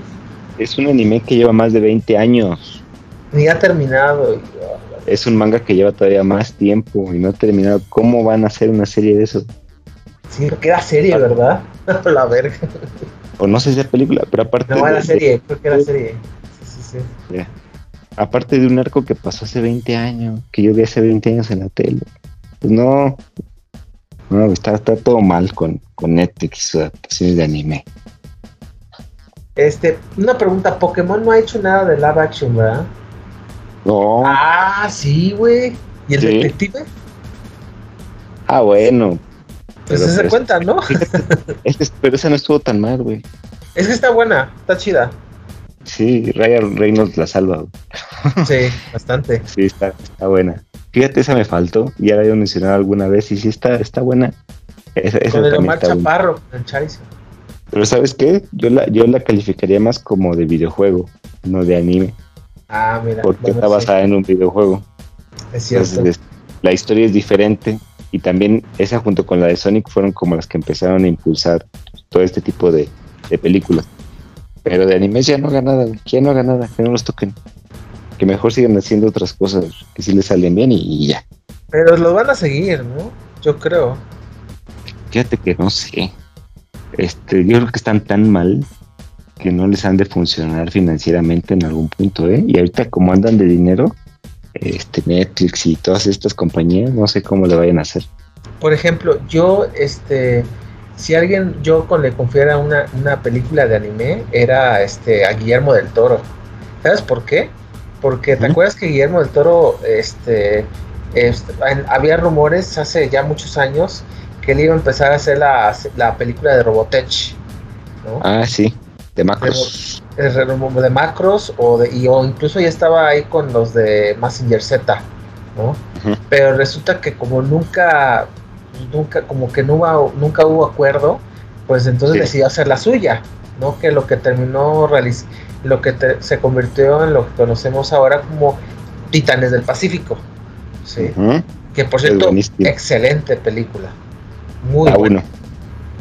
Es un anime que lleva más de 20 años. Ni ha terminado es un manga que lleva todavía más tiempo y no ha terminado. ¿Cómo van a hacer una serie de eso? Sí, que era serie, ¿verdad? la verga. O no sé si es película, pero aparte. No, era serie, creo que era serie. Sí, sí, sí. Aparte de un arco que pasó hace 20 años, que yo vi hace 20 años en la tele. Pues no. No, está, está todo mal con, con Netflix y sus adaptaciones de anime. Este, una pregunta, Pokémon no ha hecho nada de live action, ¿verdad? No. Ah, sí, güey. ¿Y el detective? Ah, bueno. Pues se pues, cuenta, ¿no? pero esa no estuvo tan mal, güey. Es que está buena, está chida. Sí, Ryan Reynolds la salva. Sí, bastante. sí, está, está buena. Fíjate, esa me faltó. Ya la había mencionado alguna vez y sí está, está buena. Esa, con el Omar Chaparro, el Pero ¿sabes qué? Yo la, yo la calificaría más como de videojuego, no de anime. Ah, mira. Porque está basada en un videojuego. Es cierto. la historia es diferente y también esa junto con la de Sonic fueron como las que empezaron a impulsar todo este tipo de, películas. Pero de anime ya no haga nada, ya no haga nada, que no los toquen. Que mejor sigan haciendo otras cosas que sí les salen bien y, ya. Pero los van a seguir, ¿no? Yo creo. Fíjate que no sé. Este, yo creo que están tan mal que no les han de funcionar financieramente en algún punto, ¿eh? Y ahorita como andan de dinero, este Netflix y todas estas compañías, no sé cómo le vayan a hacer. Por ejemplo, yo, este, si alguien, yo con le confiara una, una película de anime, era este a Guillermo del Toro. ¿Sabes por qué? Porque te acuerdas que Guillermo del Toro, este, había rumores hace ya muchos años que él iba a empezar a hacer la, la película de Robotech. ¿no? Ah, sí de macros. De, macros o, de, y, o incluso ya estaba ahí con los de Massinger Z, ¿no? Pero resulta que como nunca, nunca, como que no hubo, nunca hubo acuerdo, pues entonces decidió hacer la suya, ¿no? Que lo que terminó lo que se convirtió en lo que conocemos ahora como Titanes del Pacífico, sí. Que por cierto, excelente película. Muy la 1.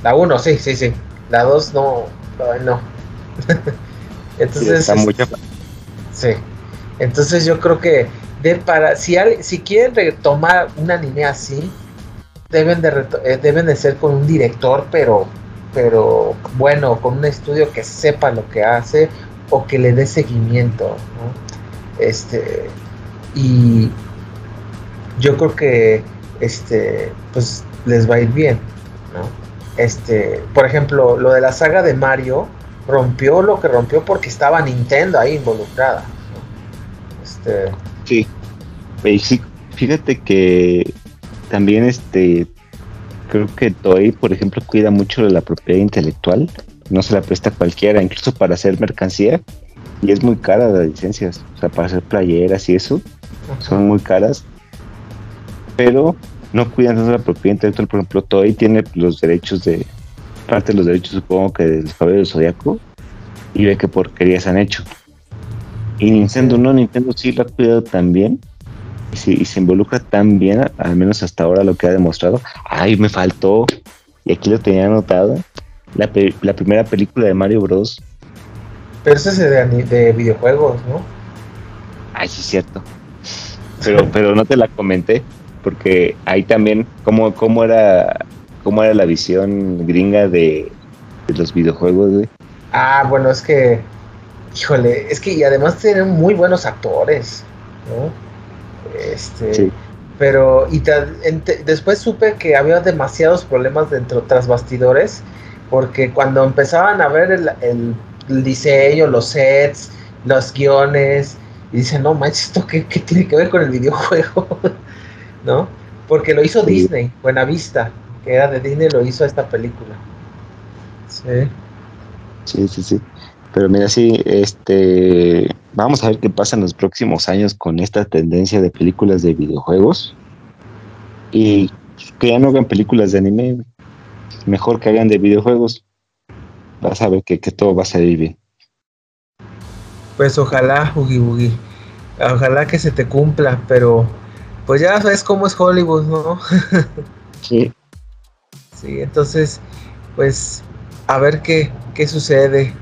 La 1, sí, sí, sí. La 2 no, no. Entonces, sí, Entonces yo creo que de para si si quieren retomar un anime así, deben de eh, deben de ser con un director, pero pero bueno, con un estudio que sepa lo que hace o que le dé seguimiento, Este y yo creo que este pues les va a ir bien, Este, por ejemplo, lo de la saga de Mario, rompió lo que rompió porque estaba Nintendo ahí involucrada. Este... Sí. Fíjate que también este creo que Toei, por ejemplo, cuida mucho de la propiedad intelectual. No se la presta a cualquiera, incluso para hacer mercancía. Y es muy cara las licencias. O sea, para hacer playeras y eso. Son muy caras. Pero no cuidan de la propiedad intelectual. Por ejemplo, Toei tiene los derechos de, parte de los derechos, supongo que del cabello del zodiaco, y ve qué porquerías han hecho. Y Nintendo no, Nintendo sí lo ha cuidado también, y se, involucra tan bien, al menos hasta ahora lo que ha demostrado. Ay, me faltó, y aquí lo tenía anotado, la, la primera película de Mario Bros. Pero ese es de, de videojuegos, ¿no? Ay, sí, es cierto. Pero, pero no te la comenté, porque ahí también, ¿cómo, cómo, era, cómo era la visión gringa de, los videojuegos, güey? Ah, bueno, es que, híjole, es que y además tienen muy buenos actores, ¿no? Este, pero y después supe que había demasiados problemas dentro tras bastidores, porque cuando empezaban a ver el, diseño, los sets, los guiones, y dicen, no manches, ¿esto qué, tiene que ver con el videojuego? ¿No? Porque lo hizo Disney, Buena Vista, que era de Disney, lo hizo esta película. Sí. Sí, sí, sí. Pero mira, sí, este, vamos a ver qué pasa en los próximos años con esta tendencia de películas de videojuegos y que ya no hagan películas de anime, mejor que hagan de videojuegos. Vas a ver que, todo va a salir bien. Pues ojalá, Ugi Ugi. Ojalá que se te cumpla, pero pues ya sabes cómo es Hollywood, ¿no? sí. Sí, entonces, pues a ver qué, qué sucede.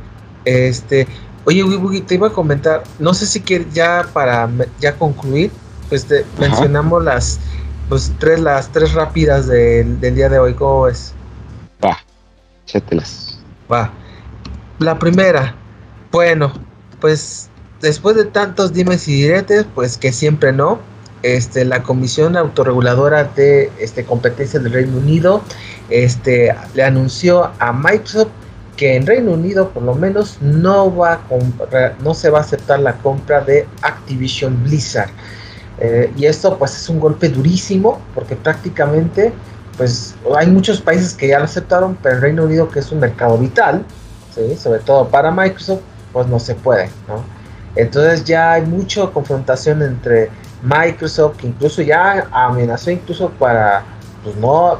Este, oye, Ugi, te iba a comentar, no sé si quieres ya para ya concluir, pues mencionamos las pues tres las tres rápidas del, día de hoy, ¿cómo ves? Échatelas. Va. La primera, bueno, pues después de tantos dimes y diretes, pues que siempre no. Este, la Comisión Autorreguladora de este, Competencia del Reino Unido este, le anunció a Microsoft que en Reino Unido por lo menos no va a no se va a aceptar la compra de Activision Blizzard. Eh, y esto pues es un golpe durísimo porque prácticamente pues hay muchos países que ya lo aceptaron, pero en Reino Unido que es un mercado vital, ¿sí? sobre todo para Microsoft, pues no se puede. ¿no? Entonces ya hay mucha confrontación entre Microsoft, que incluso ya amenazó incluso para pues no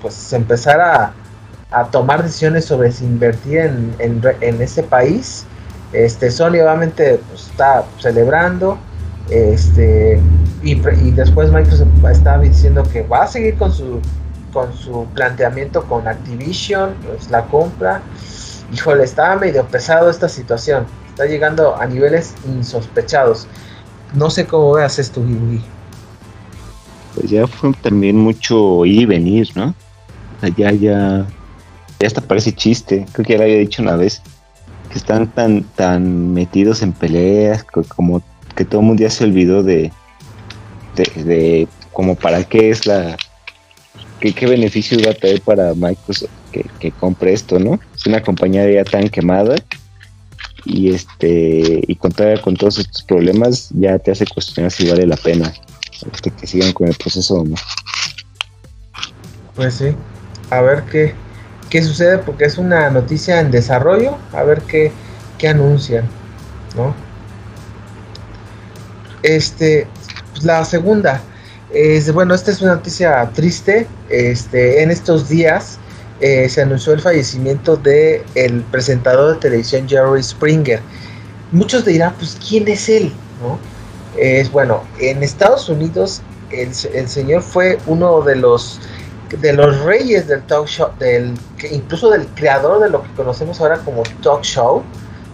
pues empezar a, a tomar decisiones sobre si invertir en, en, ese país. Este, Sony obviamente pues, está celebrando. Este, y, después Microsoft está diciendo que va a seguir con su, con su planteamiento con Activision, pues, la compra. Híjole, está medio pesado esta situación. Está llegando a niveles insospechados. No sé cómo veas esto, Gui. Pues ya fue también mucho ir y venir, ¿no? ya, ya ya hasta parece chiste, creo que ya lo había dicho una vez, que están tan, tan metidos en peleas, como que todo el mundo ya se olvidó de, de, como para qué es la, qué, qué beneficios va a traer para Microsoft que, que compre esto, ¿no? Es una compañía ya tan quemada y este y contar con todos estos problemas ya te hace cuestionar si vale la pena este, que sigan con el proceso o no. Pues sí, a ver qué, qué sucede porque es una noticia en desarrollo, a ver qué, qué anuncian, ¿no? Este, la segunda, es, bueno, esta es una noticia triste, este, en estos días eh, se anunció el fallecimiento de el presentador de televisión Jerry Springer. Muchos dirán, pues, ¿quién es él? ¿No? Es bueno, en Estados Unidos el, el señor fue uno de los de los reyes del talk show, del, incluso del creador de lo que conocemos ahora como talk show,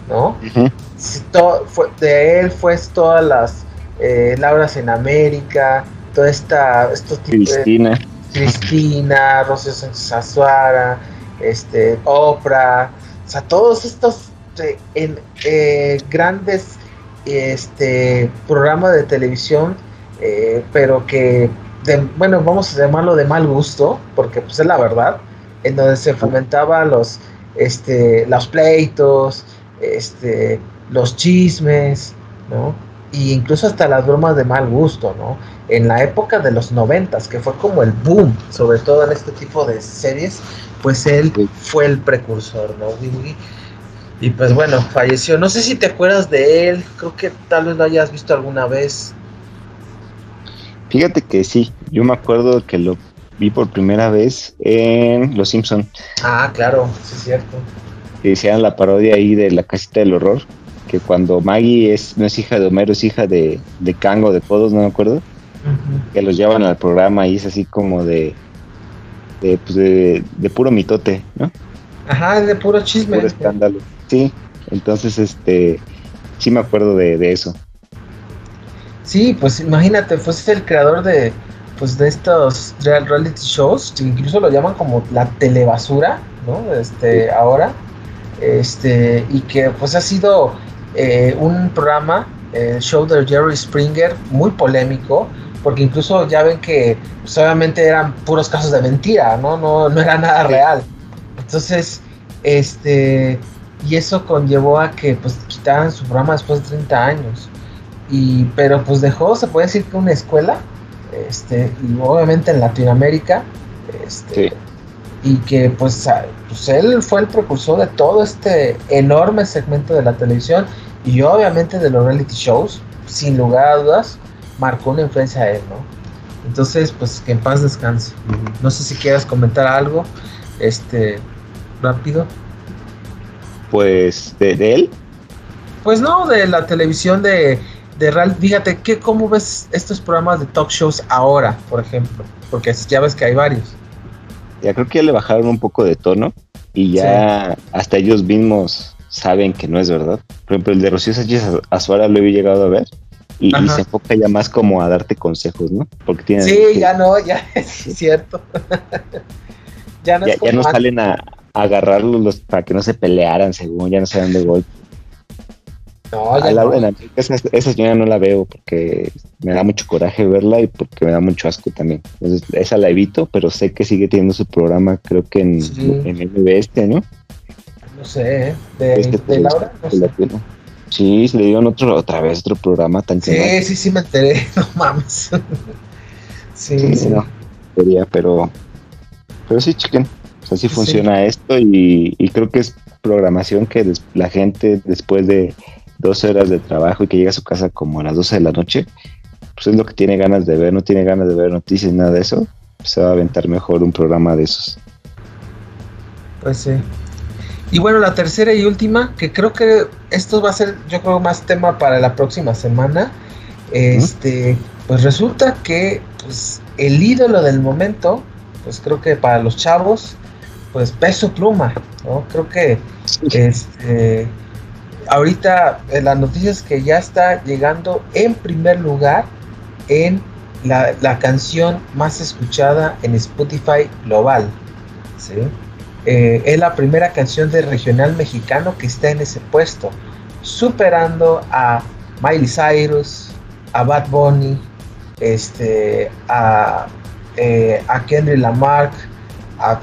¿no? de él fue todas las eh, Lauras en América, toda esta, estos tipos Cristina. De, Cristina, Rocío Sánchez Azuara, este, Oprah, o sea, todos estos eh, en, eh, grandes este, programas de televisión, pero que bueno, vamos a llamarlo de mal gusto, porque pues es la verdad, en donde se fomentaba los, este, los pleitos, este, los chismes, ¿no? Y incluso hasta las bromas de mal gusto, ¿no? En la época de los noventas, que fue como el boom, sobre todo en este tipo de series, pues él fue el precursor, ¿no? Y pues bueno, falleció. No sé si te acuerdas de él, creo que tal vez lo hayas visto alguna vez. Fíjate que sí, yo me acuerdo que lo vi por primera vez en Los Simpson. Ah, claro, sí es cierto. Que hicieron la parodia ahí de la casita del horror, que cuando Maggie es no es hija de Homero, es hija de, de Kango, de todos, no me acuerdo. que los llevan al programa y es así como de de, pues de, puro mitote, ¿no? Ajá, de puro chisme. Puro escándalo. Sí, entonces este sí me acuerdo de, eso. Sí, pues imagínate, pues el creador de pues de estos real reality shows, incluso lo llaman como la telebasura, ¿no? Este, ahora, este, y que pues ha sido eh, un programa, el show de Jerry Springer, muy polémico, porque incluso ya ven que pues, obviamente eran puros casos de mentira, ¿no? No, no era nada real. Entonces, este, y eso conllevó a que pues quitaran su programa después de 30 años. Y, pero pues dejó, se puede decir que una escuela, este, y obviamente en Latinoamérica, este, y que pues, pues él fue el precursor de todo este enorme segmento de la televisión y obviamente de los reality shows, sin lugar a dudas, marcó una influencia a él, ¿no? Entonces, pues que en paz descanse. No sé si quieras comentar algo, este, rápido. Pues, ¿de, él? Pues no, de la televisión de, de Real. Fíjate, ¿qué, ¿cómo ves estos programas de talk shows ahora, por ejemplo? Porque ya ves que hay varios. Ya creo que ya le bajaron un poco de tono y ya hasta ellos mismos saben que no es verdad. Por ejemplo, el de Rocío Sánchez Azuara lo he llegado a ver y, se enfoca ya más como a darte consejos, ¿no? Porque tiene sí, ya no, ya es cierto. ya no, ya, no salen a, agarrarlos los, para que no se pelearan, según, ya no salen de golpe. No, ya no. esa, esa, señora no la veo porque me da mucho coraje verla y porque me da mucho asco también. Entonces, esa la evito, pero sé que sigue teniendo su programa, creo que en, en MBS, ¿no? No sé, ¿eh? de, este, de Laura. No sé. Sí, se le dieron otro, otra vez otro programa tan Sí, sí, sí, me enteré, no mames. sí, sí, no, quería, pero, pero sí, chiquen, así funciona esto y, creo que es programación que la gente después de 12 horas de trabajo y que llega a su casa como a las 12 de la noche, pues es lo que tiene ganas de ver, no tiene ganas de ver noticias, nada de eso, se va a aventar mejor un programa de esos. Pues sí. Y bueno, la tercera y última, que creo que esto va a ser, yo creo, más tema para la próxima semana. Este, pues resulta que pues, el ídolo del momento, pues creo que para los chavos, pues peso pluma, ¿no? Creo que este, ahorita en las noticias que ya está llegando en primer lugar en la, la canción más escuchada en Spotify global, ¿sí? Eh, es la primera canción de regional mexicano que está en ese puesto, superando a Miley Cyrus, a Bad Bunny, este, a, eh, a Kendrick Lamarck, a,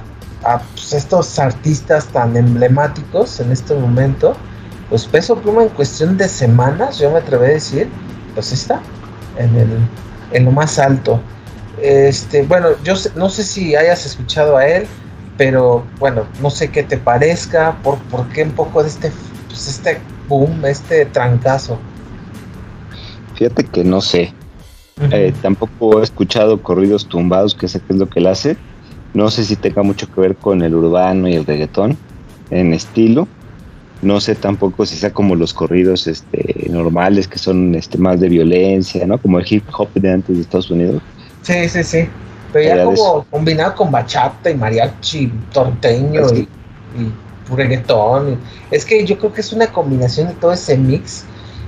pues, estos artistas tan emblemáticos en este momento. Pues Peso Pluma en cuestión de semanas, yo me atrevo a decir, pues está en, el, en lo más alto. Este, bueno, yo no sé si hayas escuchado a él, pero bueno, no sé qué te parezca, por, por qué un poco de este, pues este boom, este trancazo. Fíjate que no sé. Eh, tampoco he escuchado corridos tumbados, que sé qué es lo que él hace. No sé si tenga mucho que ver con el urbano y el reggaetón en estilo. No sé tampoco si sea como los corridos este, normales, que son este, más de violencia, ¿no? Como el hip hop de antes de Estados Unidos. Sí, sí, sí. Pero ya como combinado con bachata y mariachi, torteño y, y reggaetón. Es que yo creo que es una combinación de todo ese mix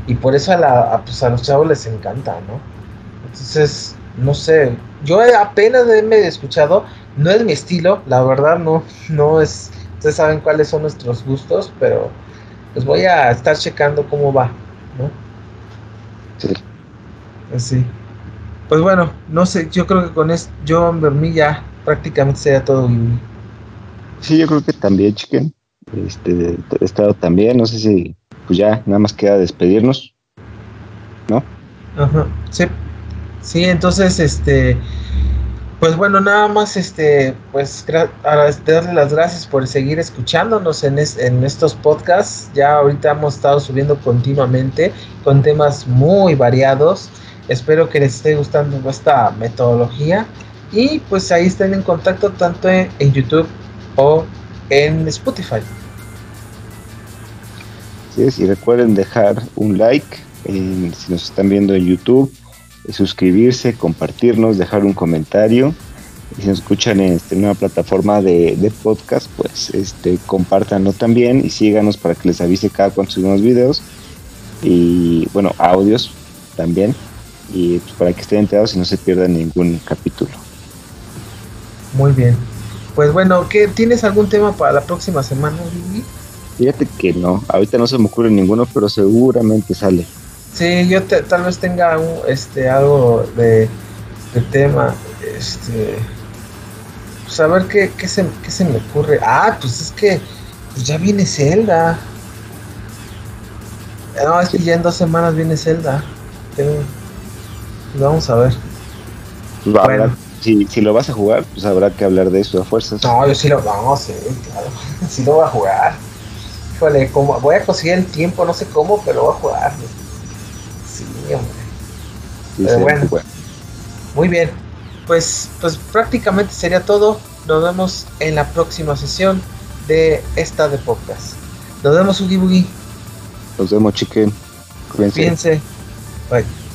y por eso a, la, pues a los chavos les encanta, ¿no? Entonces, no sé, yo apenas me he escuchado, no es mi estilo, la verdad no, no es, ustedes saben cuáles son nuestros gustos, pero pues voy a estar checando cómo va, ¿no? Sí. Así. Pues pues bueno, no sé, yo creo que con esto, yo en ya prácticamente sería todo. Sí, yo creo que también, chiquen. Este, estado también, no sé si, pues ya, nada más queda despedirnos, ¿no? Ajá, sí. Sí, entonces, este, pues bueno, nada más, este, pues darle las gracias por seguir escuchándonos en, en estos podcasts. Ya ahorita hemos estado subiendo continuamente con temas muy variados. Espero que les esté gustando esta metodología y pues ahí estén en contacto tanto en, YouTube o en Spotify. Sí, y recuerden dejar un like si nos están viendo en YouTube. Suscribirse, compartirnos, dejar un comentario. Y si nos escuchan en esta nueva plataforma de, de, podcast, pues este, compártanlo también y síganos para que les avise cada cuando subimos videos y bueno, audios también y pues, para que estén enterados y no se pierdan ningún capítulo. Muy bien. Pues bueno, ¿qué, ¿tienes algún tema para la próxima semana, Lili? Fíjate que no, ahorita no se me ocurre ninguno, pero seguramente sale. Sí, yo tal vez tenga un, este algo de, de tema, este, pues a ver qué, qué, se, qué se me ocurre. Ah, pues es que pues ya viene Zelda. No, es que ya en dos semanas viene Zelda. Vamos a ver. bueno. si, si, lo vas a jugar, pues habrá que hablar de eso a fuerzas. No, yo sí lo vamos, sí, claro. sí lo voy a jugar. Híjole, como, voy a conseguir el tiempo, no sé cómo, pero voy a jugar. Sí, bueno. Muy bien. Pues, pues prácticamente sería todo. Nos vemos en la próxima sesión de esta de podcast. Nos vemos, Ugi Boogie. Nos vemos, chiquen. Cuídense. Bye.